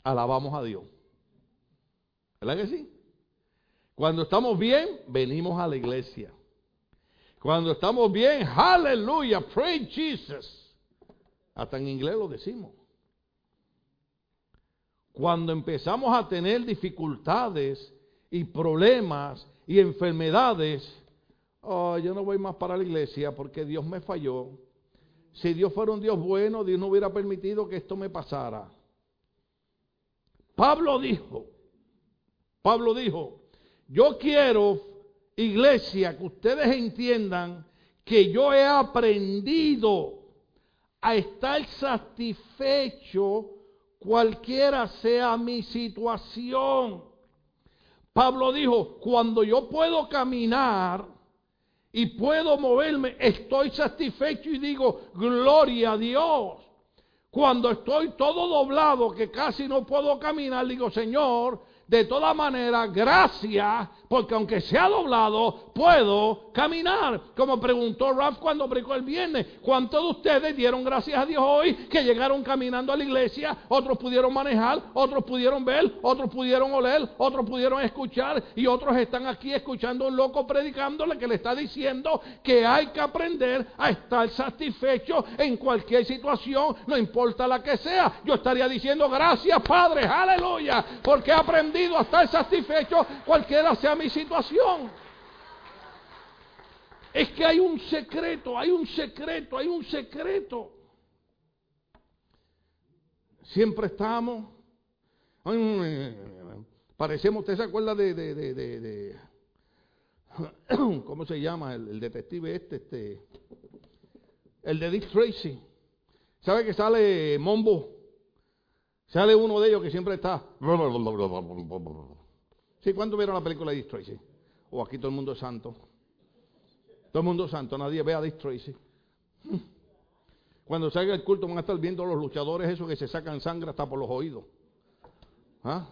alabamos a Dios. ¿Verdad que sí? Cuando estamos bien, venimos a la iglesia. Cuando estamos bien, aleluya, pray Jesus. Hasta en inglés lo decimos. Cuando empezamos a tener dificultades y problemas y enfermedades, oh, yo no voy más para la iglesia porque Dios me falló. Si Dios fuera un Dios bueno, Dios no hubiera permitido que esto me pasara. Pablo dijo, Pablo dijo, yo quiero, iglesia, que ustedes entiendan que yo he aprendido a estar satisfecho cualquiera sea mi situación. Pablo dijo, cuando yo puedo caminar y puedo moverme, estoy satisfecho y digo, gloria a Dios. Cuando estoy todo doblado, que casi no puedo caminar, digo, Señor, de toda manera, gracias, porque aunque sea doblado, puedo caminar. Como preguntó Ralph cuando brincó el viernes, ¿cuántos de ustedes dieron gracias a Dios hoy que llegaron caminando a la iglesia? Otros pudieron manejar, otros pudieron ver, otros pudieron oler, otros pudieron escuchar y otros están aquí escuchando a un loco predicándole que le está diciendo que hay que aprender a estar satisfecho en cualquier situación, no importa la que sea. Yo estaría diciendo gracias Padre, aleluya, porque he aprendido a estar satisfecho cualquiera sea mi situación. Es que hay un secreto, hay un secreto, hay un secreto. Siempre estamos. Parecemos, ¿usted se acuerda de, de ¿cómo se llama? El, detective este, este, el de Dick Tracy. ¿Sabe que sale Mombo? Sale uno de ellos que siempre está. Sí, ¿cuánto vieron la película de Dick Tracy? O aquí todo el mundo es santo. Todo el mundo es santo, nadie ve a Dick Tracy. Cuando salga el culto van a estar viendo los luchadores esos que se sacan sangre hasta por los oídos. ¿Ah?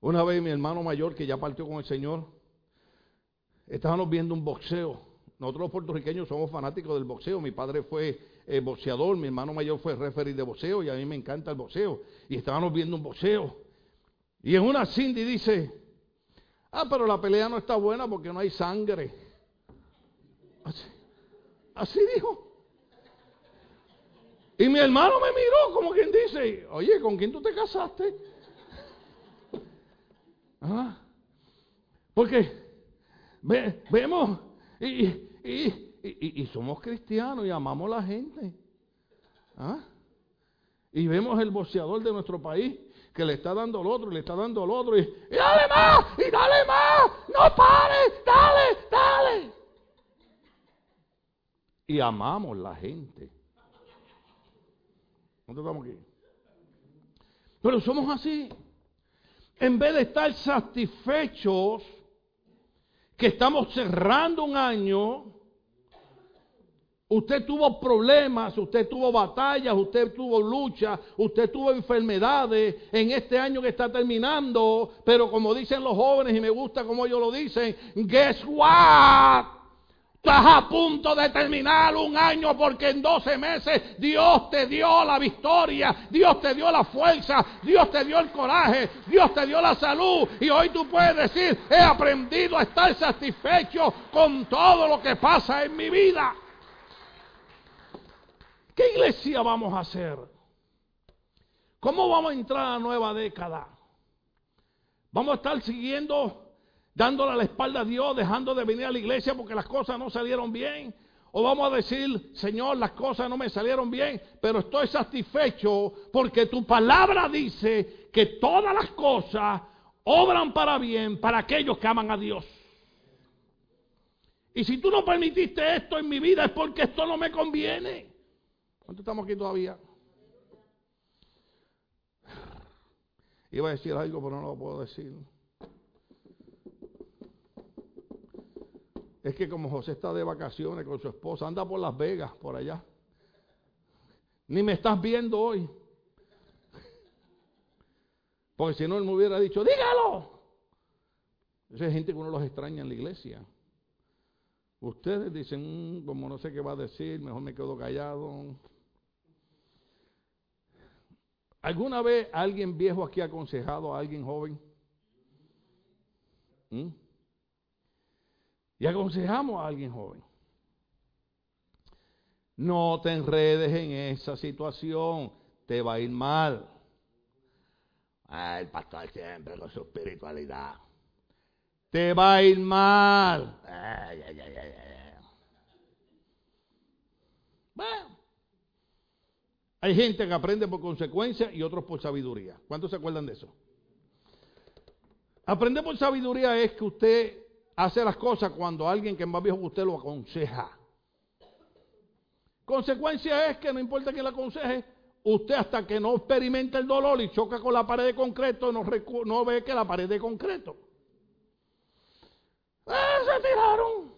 Una vez mi hermano mayor, que ya partió con el Señor, estábamos viendo un boxeo. Nosotros los puertorriqueños somos fanáticos del boxeo. Mi padre fue eh, boxeador, mi hermano mayor fue referee de boxeo y a mí me encanta el boxeo. Y estábamos viendo un boxeo. Y en una Cindy dice, ah, pero la pelea no está buena porque no hay sangre. Así, dijo. Y mi hermano me miró como quien dice, oye, ¿con quién tú te casaste? ¿Ah? Porque vemos y, y, y, somos cristianos y amamos a la gente. ¿Ah? Y vemos el boxeador de nuestro país que le está dando al otro y le está dando al otro y, dale más, y dale más, no pares, dale, dale. Y amamos la gente. ¿Dónde estamos aquí? Pero somos así. En vez de estar satisfechos, que estamos cerrando un año. Usted tuvo problemas, usted tuvo batallas, usted tuvo luchas, usted tuvo enfermedades en este año que está terminando. Pero como dicen los jóvenes, y me gusta como ellos lo dicen, guess what? Estás a punto de terminar un año porque en 12 meses Dios te dio la victoria, Dios te dio la fuerza, Dios te dio el coraje, Dios te dio la salud. Y hoy tú puedes decir, he aprendido a estar satisfecho con todo lo que pasa en mi vida. ¿Qué iglesia vamos a hacer? ¿Cómo vamos a entrar a la nueva década? ¿Vamos a estar siguiendo dándole la espalda a Dios, dejando de venir a la iglesia porque las cosas no salieron bien. O vamos a decir, Señor, las cosas no me salieron bien, pero estoy satisfecho porque tu palabra dice que todas las cosas obran para bien para aquellos que aman a Dios. Y si tú no permitiste esto en mi vida es porque esto no me conviene. ¿Cuánto estamos aquí todavía? Iba a decir algo, pero no lo puedo decir. Es que como José está de vacaciones con su esposa, anda por Las Vegas, por allá. Ni me estás viendo hoy. Porque si no, él me hubiera dicho, dígalo. Esa gente que uno los extraña en la iglesia. Ustedes dicen, mm, como no sé qué va a decir, mejor me quedo callado. ¿Alguna vez alguien viejo aquí ha aconsejado a alguien joven? ¿Mm? Y aconsejamos a alguien joven. No te enredes en esa situación, te va a ir mal. el pastor siempre con su espiritualidad. Te va a ir mal. bueno, hay gente que aprende por consecuencia y otros por sabiduría. ¿Cuántos se acuerdan de eso? Aprender por sabiduría es que usted hace las cosas cuando alguien que es más viejo que usted lo aconseja. Consecuencia es que no importa quién le aconseje, usted hasta que no experimenta el dolor y choca con la pared de concreto, no, no ve que la pared de concreto. ¡Eh, se tiraron.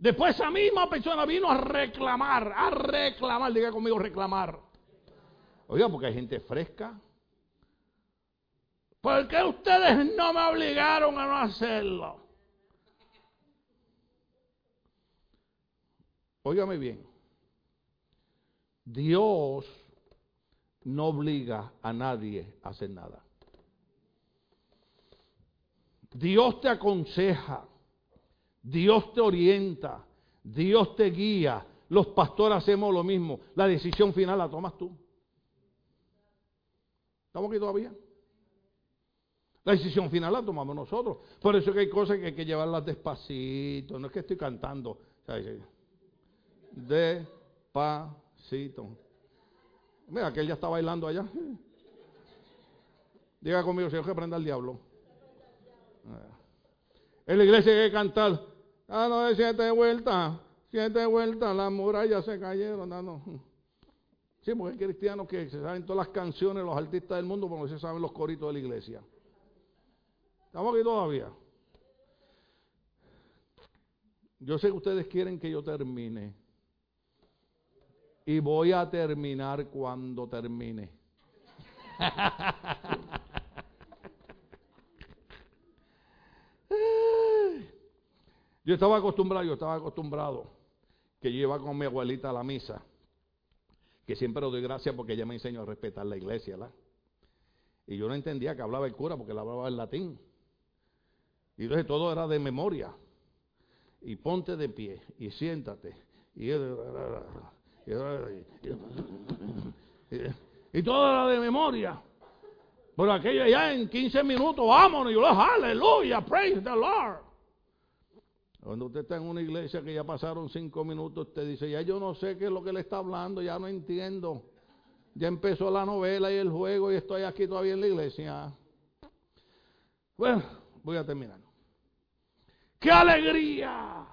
Después esa misma persona vino a reclamar, a reclamar, diga conmigo reclamar. Oiga, porque hay gente fresca, ¿Por qué ustedes no me obligaron a no hacerlo? Óigame bien. Dios no obliga a nadie a hacer nada. Dios te aconseja, Dios te orienta, Dios te guía. Los pastores hacemos lo mismo. La decisión final la tomas tú. ¿Estamos aquí todavía? La decisión final la tomamos nosotros. Por eso que hay cosas que hay que llevarlas despacito. No es que estoy cantando. Despacito. Mira, aquel ya está bailando allá. Diga conmigo, Señor, que prenda el diablo. En la iglesia hay que cantar. Ah, no, de siete vueltas. Siete vueltas. Las murallas se cayeron. No, no. Sí, porque hay cristianos que se saben todas las canciones, los artistas del mundo, pero no se saben los coritos de la iglesia. Estamos aquí todavía. Yo sé que ustedes quieren que yo termine. Y voy a terminar cuando termine. Yo estaba acostumbrado, yo estaba acostumbrado que yo iba con mi abuelita a la misa, que siempre le doy gracias porque ella me enseñó a respetar la iglesia. Y yo no entendía que hablaba el cura porque le hablaba el latín. Y entonces todo era de memoria. Y ponte de pie y siéntate. Y, y, todo era de memoria. Pero aquello ya en 15 minutos, vámonos. Y yo, aleluya, praise the Lord. Cuando usted está en una iglesia que ya pasaron cinco minutos, usted dice, ya yo no sé qué es lo que le está hablando, ya no entiendo. Ya empezó la novela y el juego y estoy aquí todavía en la iglesia. Bueno, voy a terminar. ¡Qué alegría!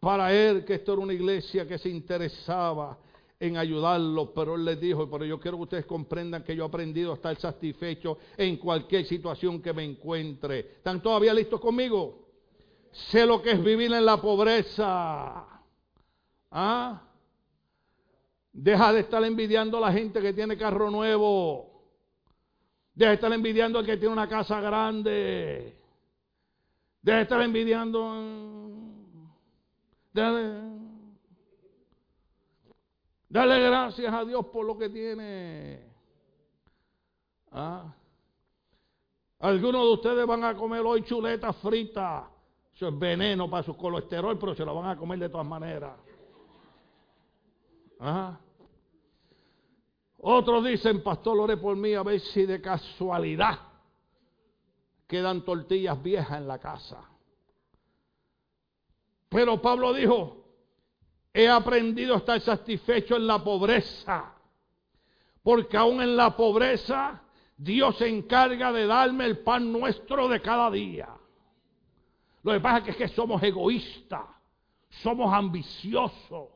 Para él que esto era una iglesia que se interesaba en ayudarlos, pero él les dijo, pero yo quiero que ustedes comprendan que yo he aprendido a estar satisfecho en cualquier situación que me encuentre. ¿Están todavía listos conmigo? Sé lo que es vivir en la pobreza. ¿Ah? Deja de estar envidiando a la gente que tiene carro nuevo. Deja de estar envidiando al que tiene una casa grande. Deja de estar envidiando. Deja Dale gracias a Dios por lo que tiene. ¿Ah? Algunos de ustedes van a comer hoy chuletas fritas. Eso es veneno para su colesterol, pero se lo van a comer de todas maneras. Otros dicen, pastor, ore por mí a ver si de casualidad quedan tortillas viejas en la casa. Pero Pablo dijo, he aprendido a estar satisfecho en la pobreza, porque aún en la pobreza Dios se encarga de darme el pan nuestro de cada día. Lo que pasa es que, somos egoístas, somos ambiciosos.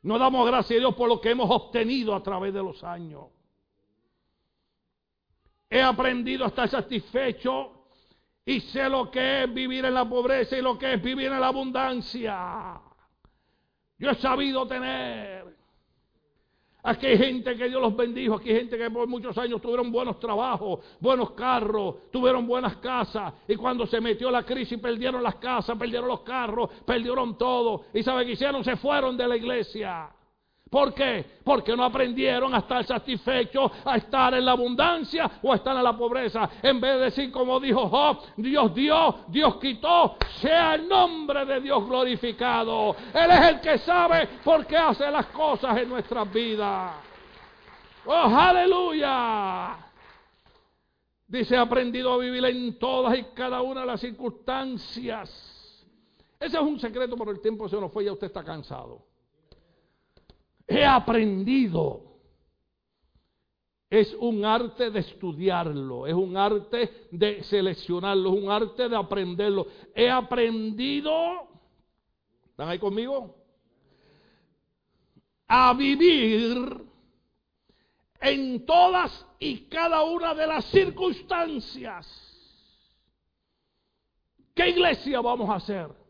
No damos gracias a Dios por lo que hemos obtenido a través de los años. He aprendido a estar satisfecho y sé lo que es vivir en la pobreza y lo que es vivir en la abundancia. Yo he sabido tener. Aquí hay gente que Dios los bendijo, aquí hay gente que por muchos años tuvieron buenos trabajos, buenos carros, tuvieron buenas casas. Y cuando se metió la crisis perdieron las casas, perdieron los carros, perdieron todo. ¿Y sabe qué hicieron? Se fueron de la iglesia. ¿Por qué? Porque no aprendieron a estar satisfechos, a estar en la abundancia o a estar en la pobreza. En vez de decir como dijo Job, Dios dio, Dios quitó, sea el nombre de Dios glorificado. Él es el que sabe por qué hace las cosas en nuestras vidas. ¡Oh, aleluya! Dice, he aprendido a vivir en todas y cada una de las circunstancias. Ese es un secreto, por el tiempo se nos fue, ya usted está cansado. He aprendido. Es un arte de estudiarlo, es un arte de seleccionarlo, es un arte de aprenderlo. He aprendido, ¿están ahí conmigo? A vivir en todas y cada una de las circunstancias. ¿Qué iglesia vamos a hacer?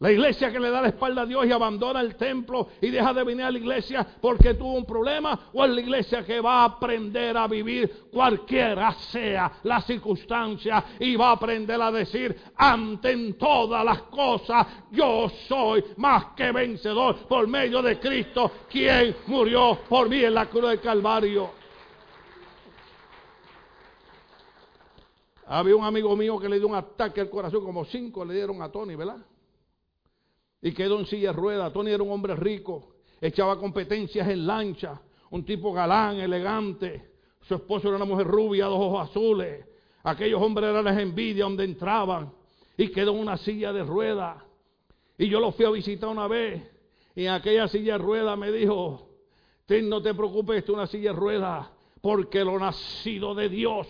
La iglesia que le da la espalda a Dios y abandona el templo y deja de venir a la iglesia porque tuvo un problema, o es la iglesia que va a aprender a vivir cualquiera sea la circunstancia y va a aprender a decir ante todas las cosas, yo soy más que vencedor por medio de Cristo, quien murió por mí en la cruz del Calvario. Había un amigo mío que le dio un ataque al corazón, como cinco le dieron a Tony, ¿verdad? Y quedó en silla de ruedas. Tony era un hombre rico, echaba competencias en lancha, un tipo galán, elegante. Su esposo era una mujer rubia, dos ojos azules. Aquellos hombres eran las envidias donde entraban y quedó en una silla de ruedas. Y yo lo fui a visitar una vez y en aquella silla de ruedas me dijo, no te preocupes, esto es una silla de ruedas porque lo nacido de Dios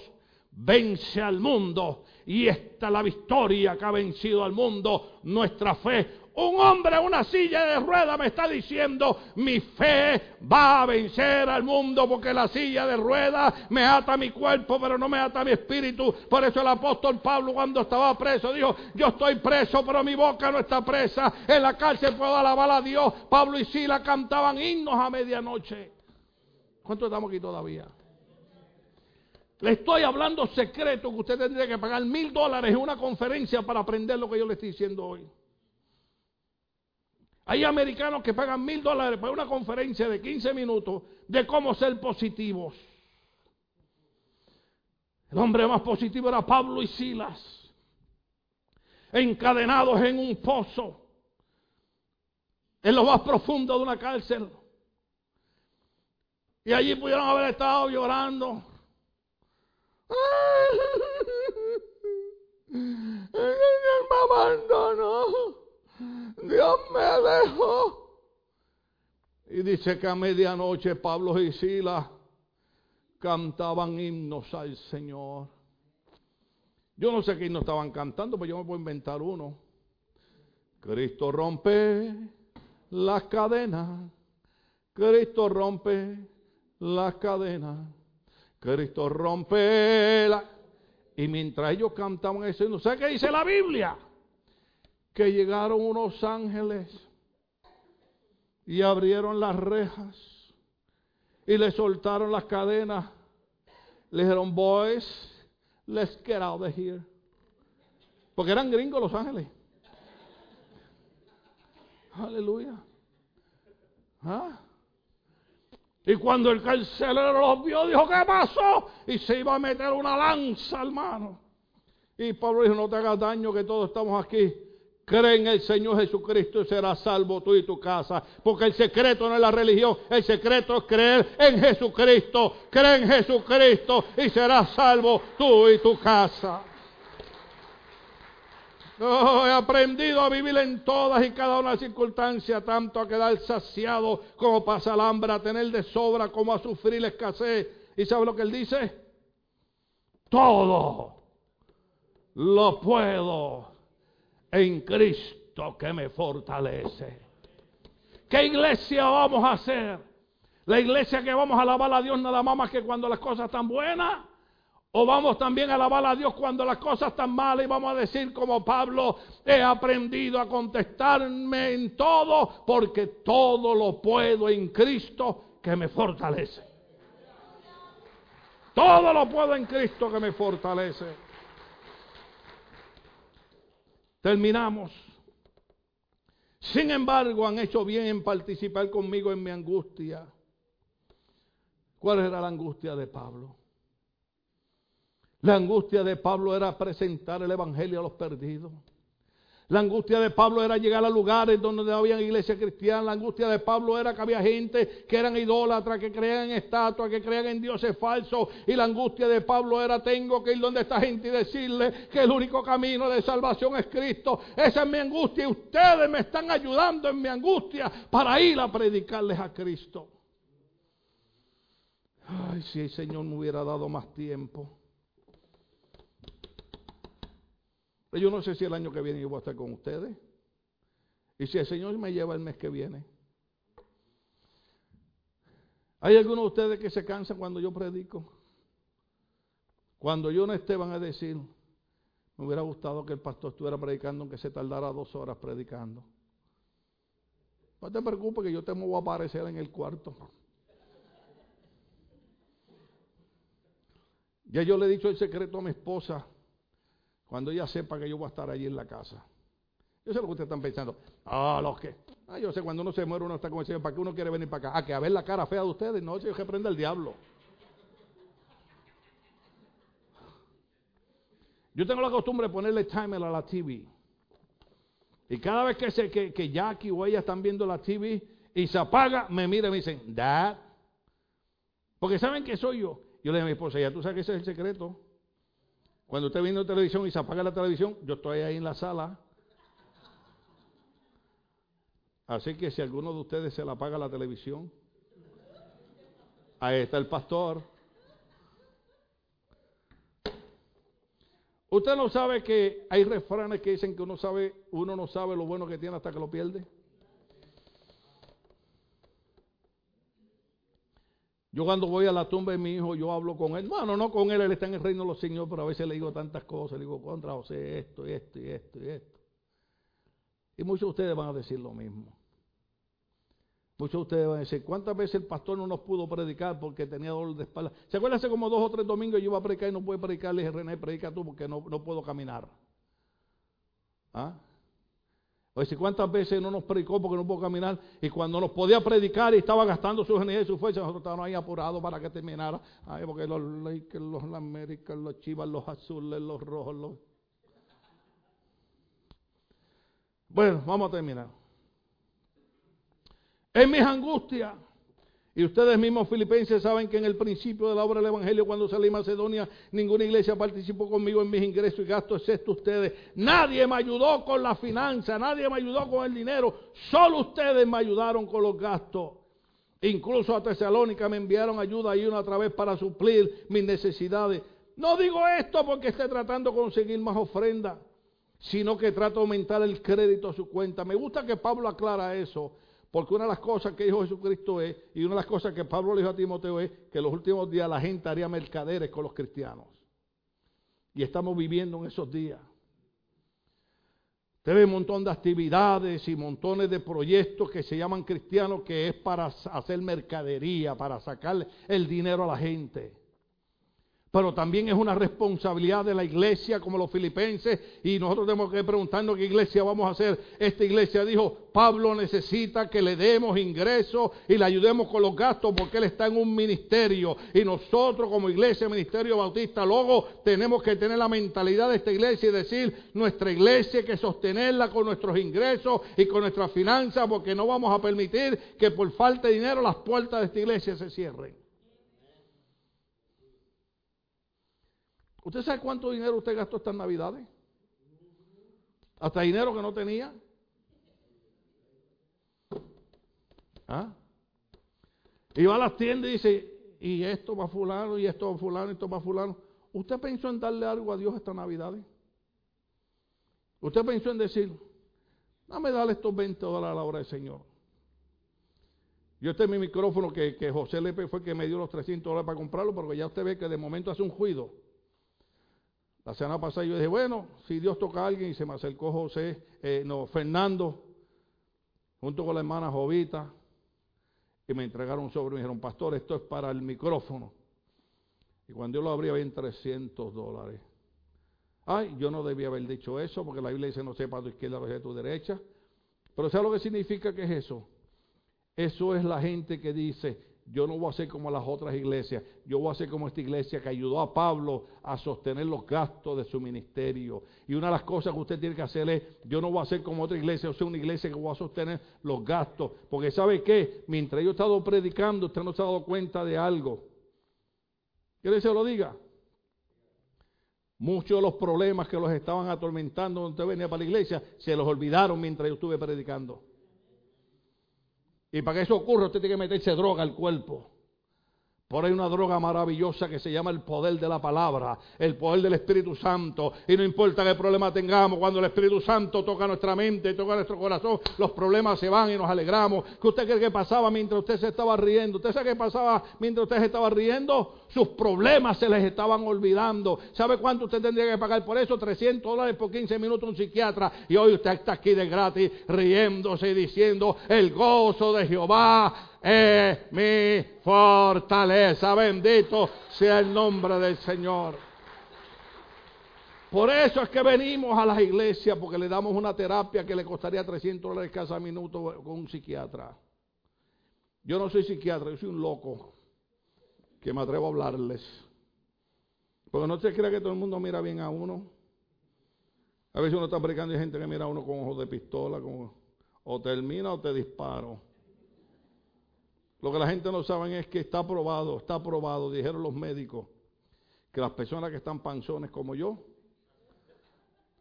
vence al mundo y esta es la victoria que ha vencido al mundo, nuestra fe un hombre en una silla de ruedas me está diciendo, mi fe va a vencer al mundo porque la silla de ruedas me ata mi cuerpo, pero no me ata mi espíritu. Por eso el apóstol Pablo cuando estaba preso dijo, yo estoy preso, pero mi boca no está presa. En la cárcel puedo alabar a Dios. Pablo y Sila cantaban himnos a medianoche. ¿Cuánto estamos aquí todavía? Le estoy hablando secreto que usted tendría que pagar mil dólares en una conferencia para aprender lo que yo le estoy diciendo hoy. Hay americanos que pagan mil dólares para una conferencia de 15 minutos de cómo ser positivos. El hombre más positivo era Pablo y Silas, encadenados en un pozo, en lo más profundo de una cárcel. Y allí pudieron haber estado llorando. Señor me abandonó. Dios me dejó. Y dice que a medianoche Pablo y Silas cantaban himnos al Señor. Yo no sé qué himnos estaban cantando, pero yo me puedo inventar uno. Cristo rompe las cadenas. Cristo rompe las cadenas. Cristo rompe la... Y mientras ellos cantaban eso, ¿no sé qué dice la Biblia? Que llegaron unos ángeles y abrieron las rejas y le soltaron las cadenas. Le dijeron, boys, let's get out of here. Porque eran gringos los ángeles. Aleluya. ¿Ah? Y cuando el carcelero los vio, dijo, ¿qué pasó? Y se iba a meter una lanza, hermano. Y Pablo dijo, no te hagas daño, que todos estamos aquí. Cree en el Señor Jesucristo y serás salvo tú y tu casa. Porque el secreto no es la religión, el secreto es creer en Jesucristo. Cree en Jesucristo y serás salvo tú y tu casa. He aprendido a vivir en todas y cada una circunstancias, tanto a quedar saciado como pasar hambre, a tener de sobra como a sufrir la escasez. ¿Y sabe lo que él dice? Todo lo puedo en Cristo que me fortalece. ¿Qué iglesia vamos a hacer? La iglesia que vamos a alabar a Dios nada más que cuando las cosas están buenas. O vamos también a alabar a Dios cuando las cosas están malas y vamos a decir como Pablo, he aprendido a contestarme en todo porque todo lo puedo en Cristo que me fortalece. Todo lo puedo en Cristo que me fortalece. Terminamos. Sin embargo, han hecho bien en participar conmigo en mi angustia. ¿Cuál era la angustia de Pablo? La angustia de Pablo era presentar el Evangelio a los perdidos. La angustia de Pablo era llegar a lugares donde no había iglesia cristiana. La angustia de Pablo era que había gente que eran idólatras, que creían en estatuas, que creían en dioses falsos. Y la angustia de Pablo era tengo que ir donde esta gente y decirle que el único camino de salvación es Cristo. Esa es mi angustia y ustedes me están ayudando en mi angustia para ir a predicarles a Cristo. Ay, si el Señor me hubiera dado más tiempo. Yo no sé si el año que viene yo voy a estar con ustedes. Y si el Señor me lleva el mes que viene. ¿Hay algunos de ustedes que se cansan cuando yo predico? Cuando yo no esté van a decir, me hubiera gustado que el pastor estuviera predicando aunque se tardara dos horas predicando. No te preocupes que yo te voy a aparecer en el cuarto. Ya yo le he dicho el secreto a mi esposa. Cuando ella sepa que yo voy a estar allí en la casa. Yo sé lo que ustedes están pensando. Ah, los que. Ah, yo sé, cuando uno se muere, uno está con el Señor. ¿Para qué uno quiere venir para acá? Ah, que a ver la cara fea de ustedes. No, yo que prenda el diablo. Yo tengo la costumbre de ponerle timer a la TV. Y cada vez que, se, que, que Jackie o ella están viendo la TV y se apaga, me miran y me dicen, Dad. Porque saben que soy yo. Yo le digo a mi esposa, ya tú sabes que ese es el secreto. Cuando usted viene televisión y se apaga la televisión, yo estoy ahí en la sala. Así que si alguno de ustedes se le apaga la televisión, ahí está el pastor. Usted no sabe que hay refranes que dicen que uno sabe, uno no sabe lo bueno que tiene hasta que lo pierde. Yo cuando voy a la tumba de mi hijo, yo hablo con él. Bueno, no con él, él está en el reino de los señores, pero a veces le digo tantas cosas. Le digo contra José esto, esto, y esto, y esto. Y muchos de ustedes van a decir lo mismo. Muchos de ustedes van a decir, ¿cuántas veces el pastor no nos pudo predicar porque tenía dolor de espalda? ¿Se acuerdan hace como dos o tres domingos yo iba a predicar y no pude predicar? Le dije, René, predica tú porque no, no puedo caminar. ¿Ah? Oye, ¿cuántas veces no nos predicó porque no pudo caminar? Y cuando nos podía predicar y estaba gastando su energía y su fuerza, nosotros estábamos ahí apurados para que terminara. Ay, porque los Lakers, los Américas, los Chivas, los azules, los rojos, los... Bueno, vamos a terminar. En mis angustias y ustedes mismos filipenses saben que en el principio de la obra del Evangelio, cuando salí a Macedonia, ninguna iglesia participó conmigo en mis ingresos y gastos, excepto ustedes. Nadie me ayudó con la finanza, nadie me ayudó con el dinero, solo ustedes me ayudaron con los gastos. Incluso a Tesalónica me enviaron ayuda y una otra vez para suplir mis necesidades. No digo esto porque esté tratando de conseguir más ofrendas, sino que trata de aumentar el crédito a su cuenta. Me gusta que Pablo aclara eso, porque una de las cosas que dijo Jesucristo es, y una de las cosas que Pablo le dijo a Timoteo es, que en los últimos días la gente haría mercaderes con los cristianos. Y estamos viviendo en esos días. Usted ve un montón de actividades y montones de proyectos que se llaman cristianos, que es para hacer mercadería, para sacar el dinero a la gente pero también es una responsabilidad de la iglesia como los filipenses y nosotros tenemos que preguntarnos qué iglesia vamos a hacer. Esta iglesia dijo, Pablo necesita que le demos ingresos y le ayudemos con los gastos porque él está en un ministerio y nosotros como iglesia, ministerio bautista, luego tenemos que tener la mentalidad de esta iglesia y decir, nuestra iglesia hay que sostenerla con nuestros ingresos y con nuestras finanzas porque no vamos a permitir que por falta de dinero las puertas de esta iglesia se cierren. ¿Usted sabe cuánto dinero usted gastó estas navidades? Hasta dinero que no tenía. ¿Ah? Y va a las tiendas y dice, y esto va fulano, y esto va fulano, y esto va fulano. ¿Usted pensó en darle algo a Dios estas navidades? ¿Usted pensó en decir, dame darle estos 20 dólares a la hora del Señor? Yo este mi micrófono que, que José Lepe fue que me dio los 300 dólares para comprarlo, porque ya usted ve que de momento hace un juido. La semana pasada yo dije, bueno, si Dios toca a alguien, y se me acercó José, eh, no, Fernando, junto con la hermana Jovita, y me entregaron un sobre me dijeron, pastor, esto es para el micrófono. Y cuando yo lo abrí, había 300 dólares. Ay, yo no debía haber dicho eso, porque la Biblia dice, no sepa tu izquierda, lo tu derecha. Pero ¿sabes lo que significa que es eso? Eso es la gente que dice, yo no voy a ser como las otras iglesias. Yo voy a ser como esta iglesia que ayudó a Pablo a sostener los gastos de su ministerio. Y una de las cosas que usted tiene que hacer es, yo no voy a ser como otra iglesia, yo soy una iglesia que voy a sostener los gastos. Porque ¿sabe qué? Mientras yo he estado predicando, usted no se ha dado cuenta de algo. ¿Quiere que se lo diga? Muchos de los problemas que los estaban atormentando cuando usted venía para la iglesia, se los olvidaron mientras yo estuve predicando. Y para que eso ocurra, usted tiene que meterse droga al cuerpo. Por ahí una droga maravillosa que se llama el poder de la palabra, el poder del Espíritu Santo. Y no importa qué problema tengamos, cuando el Espíritu Santo toca nuestra mente, toca nuestro corazón, los problemas se van y nos alegramos. ¿Qué usted cree que pasaba mientras usted se estaba riendo? ¿Usted sabe qué pasaba mientras usted se estaba riendo? Sus problemas se les estaban olvidando. ¿Sabe cuánto usted tendría que pagar por eso? 300 dólares por 15 minutos un psiquiatra. Y hoy usted está aquí de gratis riéndose y diciendo, el gozo de Jehová es mi fortaleza. Bendito sea el nombre del Señor. Por eso es que venimos a las iglesias, porque le damos una terapia que le costaría 300 dólares cada minuto con un psiquiatra. Yo no soy psiquiatra, yo soy un loco que me atrevo a hablarles. Porque no se crea que todo el mundo mira bien a uno. A veces uno está predicando y hay gente que mira a uno con ojos de pistola, como, o termina o te disparo. Lo que la gente no sabe es que está probado, está probado, dijeron los médicos, que las personas que están panzones como yo,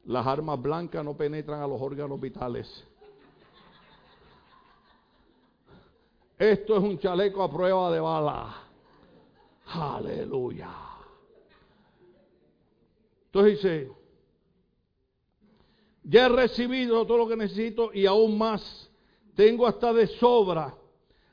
las armas blancas no penetran a los órganos vitales. Esto es un chaleco a prueba de bala. Aleluya. Entonces dice, ya he recibido todo lo que necesito y aún más. Tengo hasta de sobra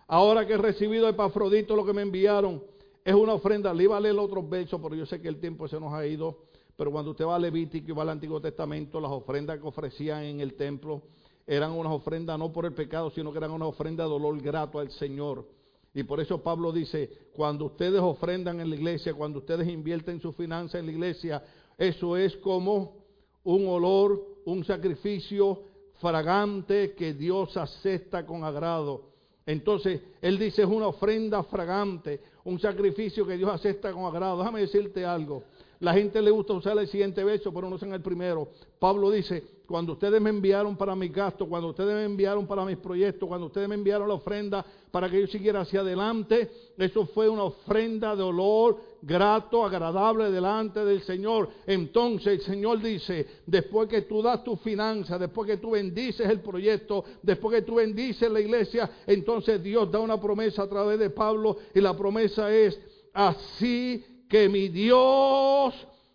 Ahora que he recibido Epafrodito lo que me enviaron, es una ofrenda. Le iba a leer otros versos, pero yo sé que el tiempo se nos ha ido. Pero cuando usted va a Levítico y va al Antiguo Testamento, las ofrendas que ofrecían en el templo eran unas ofrendas no por el pecado, sino que eran una ofrenda de dolor grato al Señor. Y por eso Pablo dice, cuando ustedes ofrendan en la iglesia, cuando ustedes invierten su finanza en la iglesia, eso es como un olor, un sacrificio fragante que Dios acepta con agrado. Entonces, él dice, es una ofrenda fragante, un sacrificio que Dios acepta con agrado. Déjame decirte algo. La gente le gusta usar el siguiente verso, pero no usan el primero. Pablo dice, cuando ustedes me enviaron para mis gastos, cuando ustedes me enviaron para mis proyectos, cuando ustedes me enviaron la ofrenda para que yo siguiera hacia adelante, eso fue una ofrenda de olor grato, agradable delante del Señor. Entonces el Señor dice, después que tú das tu finanza, después que tú bendices el proyecto, después que tú bendices la iglesia, entonces Dios da una promesa a través de Pablo y la promesa es, así que mi Dios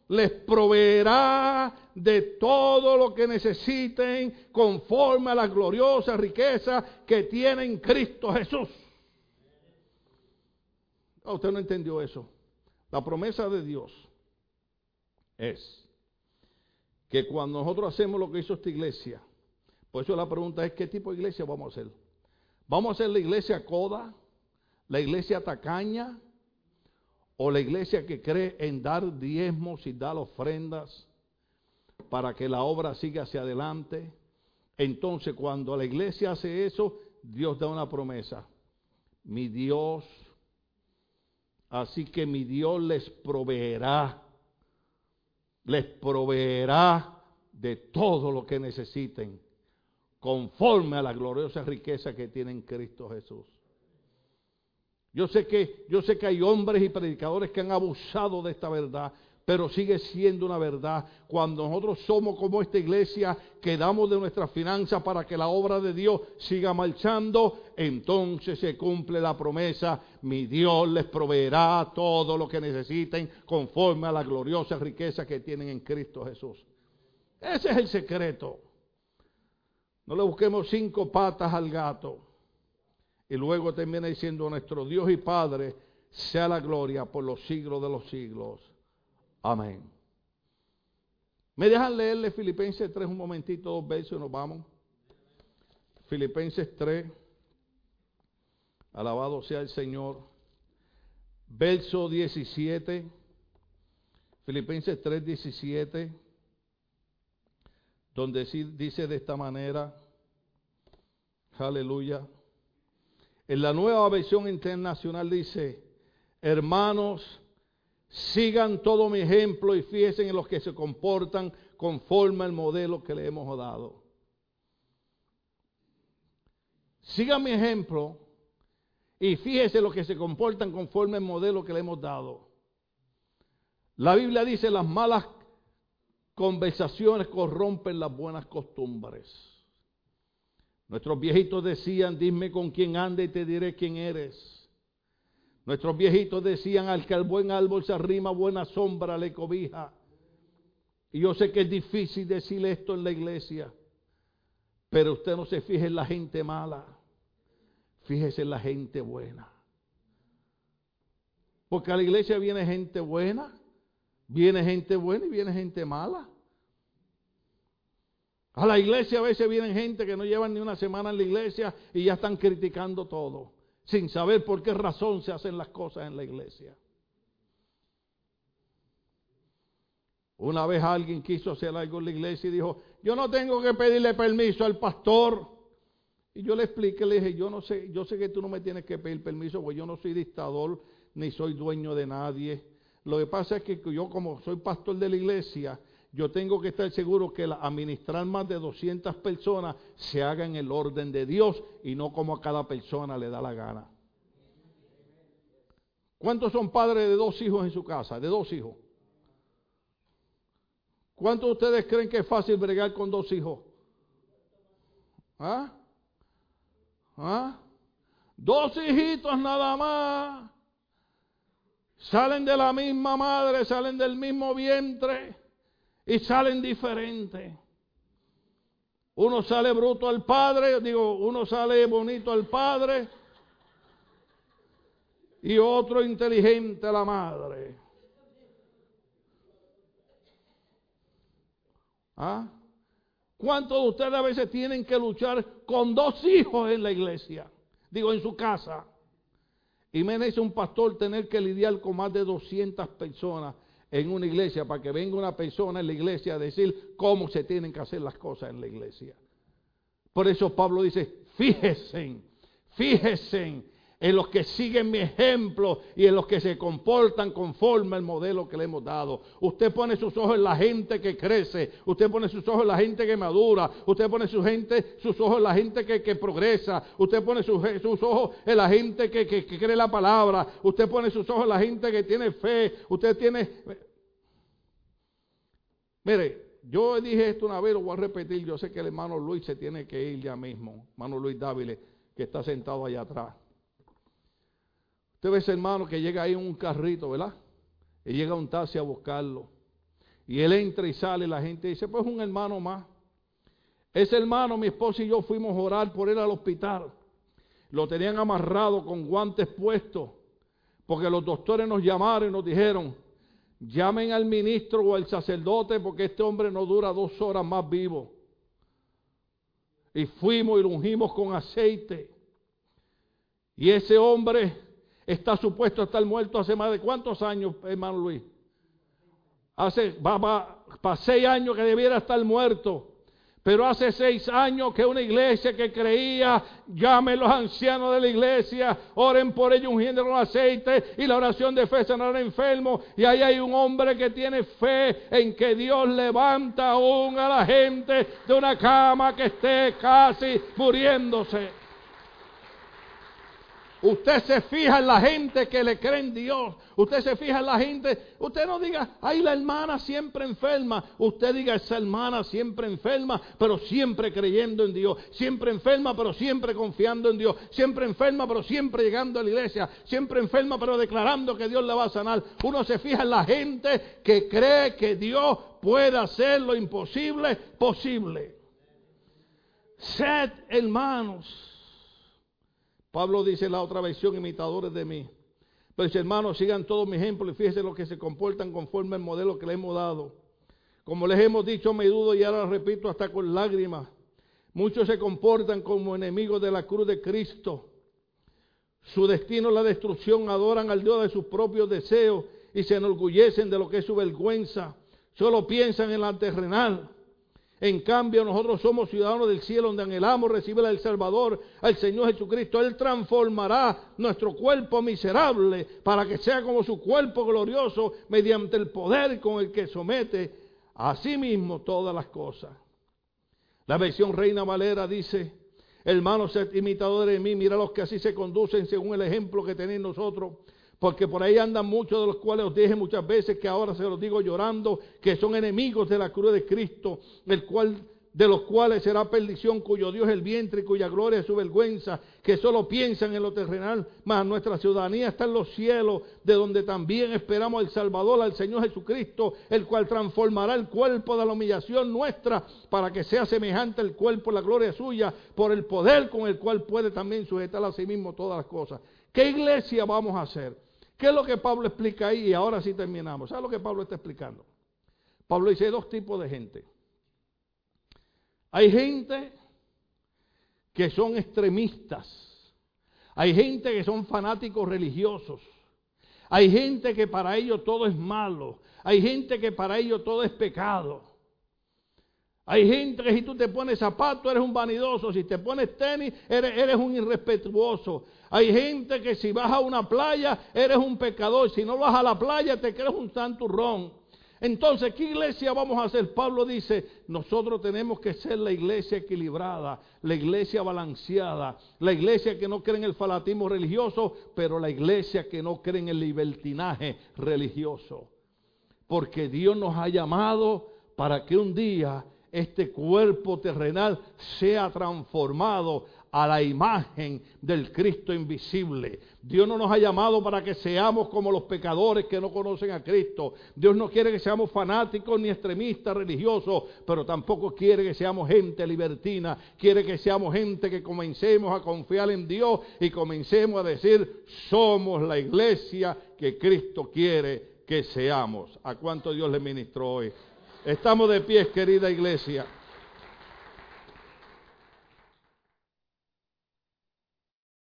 les proveerá de todo lo que necesiten conforme a la gloriosa riqueza que tiene en Cristo Jesús. Ah, usted no entendió eso. La promesa de Dios es que cuando nosotros hacemos lo que hizo esta iglesia, por eso la pregunta es, ¿qué tipo de iglesia vamos a hacer? ¿Vamos a hacer la iglesia coda? ¿La iglesia tacaña? ¿O la iglesia que cree en dar diezmos y dar ofrendas para que la obra siga hacia adelante? Entonces cuando la iglesia hace eso, Dios da una promesa. Mi Dios, así que mi Dios les proveerá, les proveerá de todo lo que necesiten conforme a la gloriosa riqueza que tiene en Cristo Jesús. Yo sé que yo sé que hay hombres y predicadores que han abusado de esta verdad, pero sigue siendo una verdad. Cuando nosotros somos como esta iglesia, que damos de nuestras finanzas para que la obra de Dios siga marchando, entonces se cumple la promesa, mi Dios les proveerá todo lo que necesiten conforme a la gloriosa riqueza que tienen en Cristo Jesús. Ese es el secreto. No le busquemos cinco patas al gato. Y luego termina diciendo, nuestro Dios y Padre, sea la gloria por los siglos de los siglos. Amén. ¿Me dejan leerle Filipenses 3 un momentito, dos versos y nos vamos? Filipenses 3. Alabado sea el Señor. Verso 17. Filipenses 3, 17 donde dice de esta manera, aleluya. En la nueva versión internacional dice, hermanos, sigan todo mi ejemplo y fíjense en los que se comportan conforme al modelo que le hemos dado. Sigan mi ejemplo y fíjense en los que se comportan conforme al modelo que le hemos dado. La Biblia dice las malas conversaciones corrompen las buenas costumbres. Nuestros viejitos decían, dime con quién anda y te diré quién eres. Nuestros viejitos decían, al que al buen árbol se arrima, buena sombra le cobija. Y yo sé que es difícil decir esto en la iglesia, pero usted no se fije en la gente mala, fíjese en la gente buena. Porque a la iglesia viene gente buena Viene gente buena y viene gente mala. A la iglesia a veces vienen gente que no llevan ni una semana en la iglesia y ya están criticando todo, sin saber por qué razón se hacen las cosas en la iglesia. Una vez alguien quiso hacer algo en la iglesia y dijo, yo no tengo que pedirle permiso al pastor. Y yo le expliqué, le dije, yo no sé, yo sé que tú no me tienes que pedir permiso, porque yo no soy dictador, ni soy dueño de nadie. Lo que pasa es que yo como soy pastor de la iglesia, yo tengo que estar seguro que administrar más de 200 personas se haga en el orden de Dios y no como a cada persona le da la gana. ¿Cuántos son padres de dos hijos en su casa? De dos hijos. ¿Cuántos de ustedes creen que es fácil bregar con dos hijos? ¿Ah? ¿Ah? Dos hijitos nada más. Salen de la misma madre, salen del mismo vientre y salen diferentes. Uno sale bruto al padre, digo, uno sale bonito al padre y otro inteligente a la madre. ¿Ah? ¿Cuántos de ustedes a veces tienen que luchar con dos hijos en la iglesia? Digo, en su casa. Y me dice un pastor tener que lidiar con más de 200 personas en una iglesia para que venga una persona en la iglesia a decir cómo se tienen que hacer las cosas en la iglesia. Por eso Pablo dice, fíjense, fíjense en los que siguen mi ejemplo y en los que se comportan conforme al modelo que le hemos dado. Usted pone sus ojos en la gente que crece, usted pone sus ojos en la gente que madura, usted pone sus, gente, sus ojos en la gente que, progresa, usted pone sus, ojos en la gente que, que cree la palabra, usted pone sus ojos en la gente que tiene fe, usted tiene... Mire, yo dije esto una vez, lo voy a repetir, yo sé que el hermano Luis se tiene que ir ya mismo, hermano Luis Dávila, que está sentado allá atrás. Usted ve ese hermano que llega ahí en un carrito, ¿verdad? Y llega un taxi a buscarlo. Y él entra y sale, la gente dice, pues un hermano más. Ese hermano, mi esposa y yo fuimos a orar por él al hospital. Lo tenían amarrado con guantes puestos, porque los doctores nos llamaron y nos dijeron, llamen al ministro o al sacerdote porque este hombre no dura dos horas más vivo. Y fuimos y lo ungimos con aceite. Y ese hombre está supuesto a estar muerto hace más de cuántos años, hermano Luis. Hace, va, para seis años que debiera estar muerto. Pero hace seis años que una iglesia que creía, llame los ancianos de la iglesia, oren por ellos ungiendo con aceite y la oración de fe sanar enfermo. Y ahí hay un hombre que tiene fe en que Dios levanta aún a la gente de una cama que esté casi muriéndose. Usted se fija en la gente que le cree en Dios. Usted se fija en la gente. Usted no diga, ay, la hermana siempre enferma. Usted diga, esa hermana siempre enferma, pero siempre creyendo en Dios. Siempre enferma, pero siempre confiando en Dios. Siempre enferma, pero siempre llegando a la iglesia. Siempre enferma, pero declarando que Dios la va a sanar. Uno se fija en la gente que cree que Dios puede hacer lo imposible posible. Sed hermanos Pablo dice la otra versión, imitadores de mí. Pero dice, hermanos, sigan todos mis ejemplos y fíjense los que se comportan conforme al modelo que les hemos dado. Como les hemos dicho, me dudo y ahora repito hasta con lágrimas. Muchos se comportan como enemigos de la cruz de Cristo. Su destino es la destrucción, adoran al Dios de sus propios deseos y se enorgullecen de lo que es su vergüenza. Solo piensan en la terrenal. En cambio, nosotros somos ciudadanos del cielo donde anhelamos recibir al Salvador, al Señor Jesucristo. Él transformará nuestro cuerpo miserable para que sea como su cuerpo glorioso mediante el poder con el que somete a sí mismo todas las cosas. La versión Reina Valera dice, hermanos, imitadores de mí, mira los que así se conducen según el ejemplo que tenéis nosotros. Porque por ahí andan muchos de los cuales os dije muchas veces que ahora se los digo llorando, que son enemigos de la cruz de Cristo, el cual de los cuales será perdición, cuyo Dios es el vientre y cuya gloria es su vergüenza, que solo piensan en lo terrenal, mas nuestra ciudadanía está en los cielos, de donde también esperamos al Salvador, al Señor Jesucristo, el cual transformará el cuerpo de la humillación nuestra para que sea semejante al cuerpo, la gloria suya, por el poder con el cual puede también sujetar a sí mismo todas las cosas. ¿Qué iglesia vamos a hacer? ¿Qué es lo que Pablo explica ahí? Y ahora sí terminamos. ¿Sabes lo que Pablo está explicando? Pablo dice, hay dos tipos de gente. Hay gente que son extremistas. Hay gente que son fanáticos religiosos. Hay gente que para ellos todo es malo. Hay gente que para ellos todo es pecado. Hay gente que si tú te pones zapato eres un vanidoso. Si te pones tenis eres, eres un irrespetuoso. Hay gente que si vas a una playa eres un pecador, si no vas a la playa te crees un santurrón. Entonces, ¿qué iglesia vamos a hacer? Pablo dice, nosotros tenemos que ser la iglesia equilibrada, la iglesia balanceada, la iglesia que no cree en el fanatismo religioso, pero la iglesia que no cree en el libertinaje religioso. Porque Dios nos ha llamado para que un día este cuerpo terrenal sea transformado a la imagen del Cristo invisible. Dios no nos ha llamado para que seamos como los pecadores que no conocen a Cristo. Dios no quiere que seamos fanáticos ni extremistas religiosos, pero tampoco quiere que seamos gente libertina. Quiere que seamos gente que comencemos a confiar en Dios y comencemos a decir, somos la iglesia que Cristo quiere que seamos. ¿A cuánto Dios le ministró hoy? Estamos de pie, querida iglesia.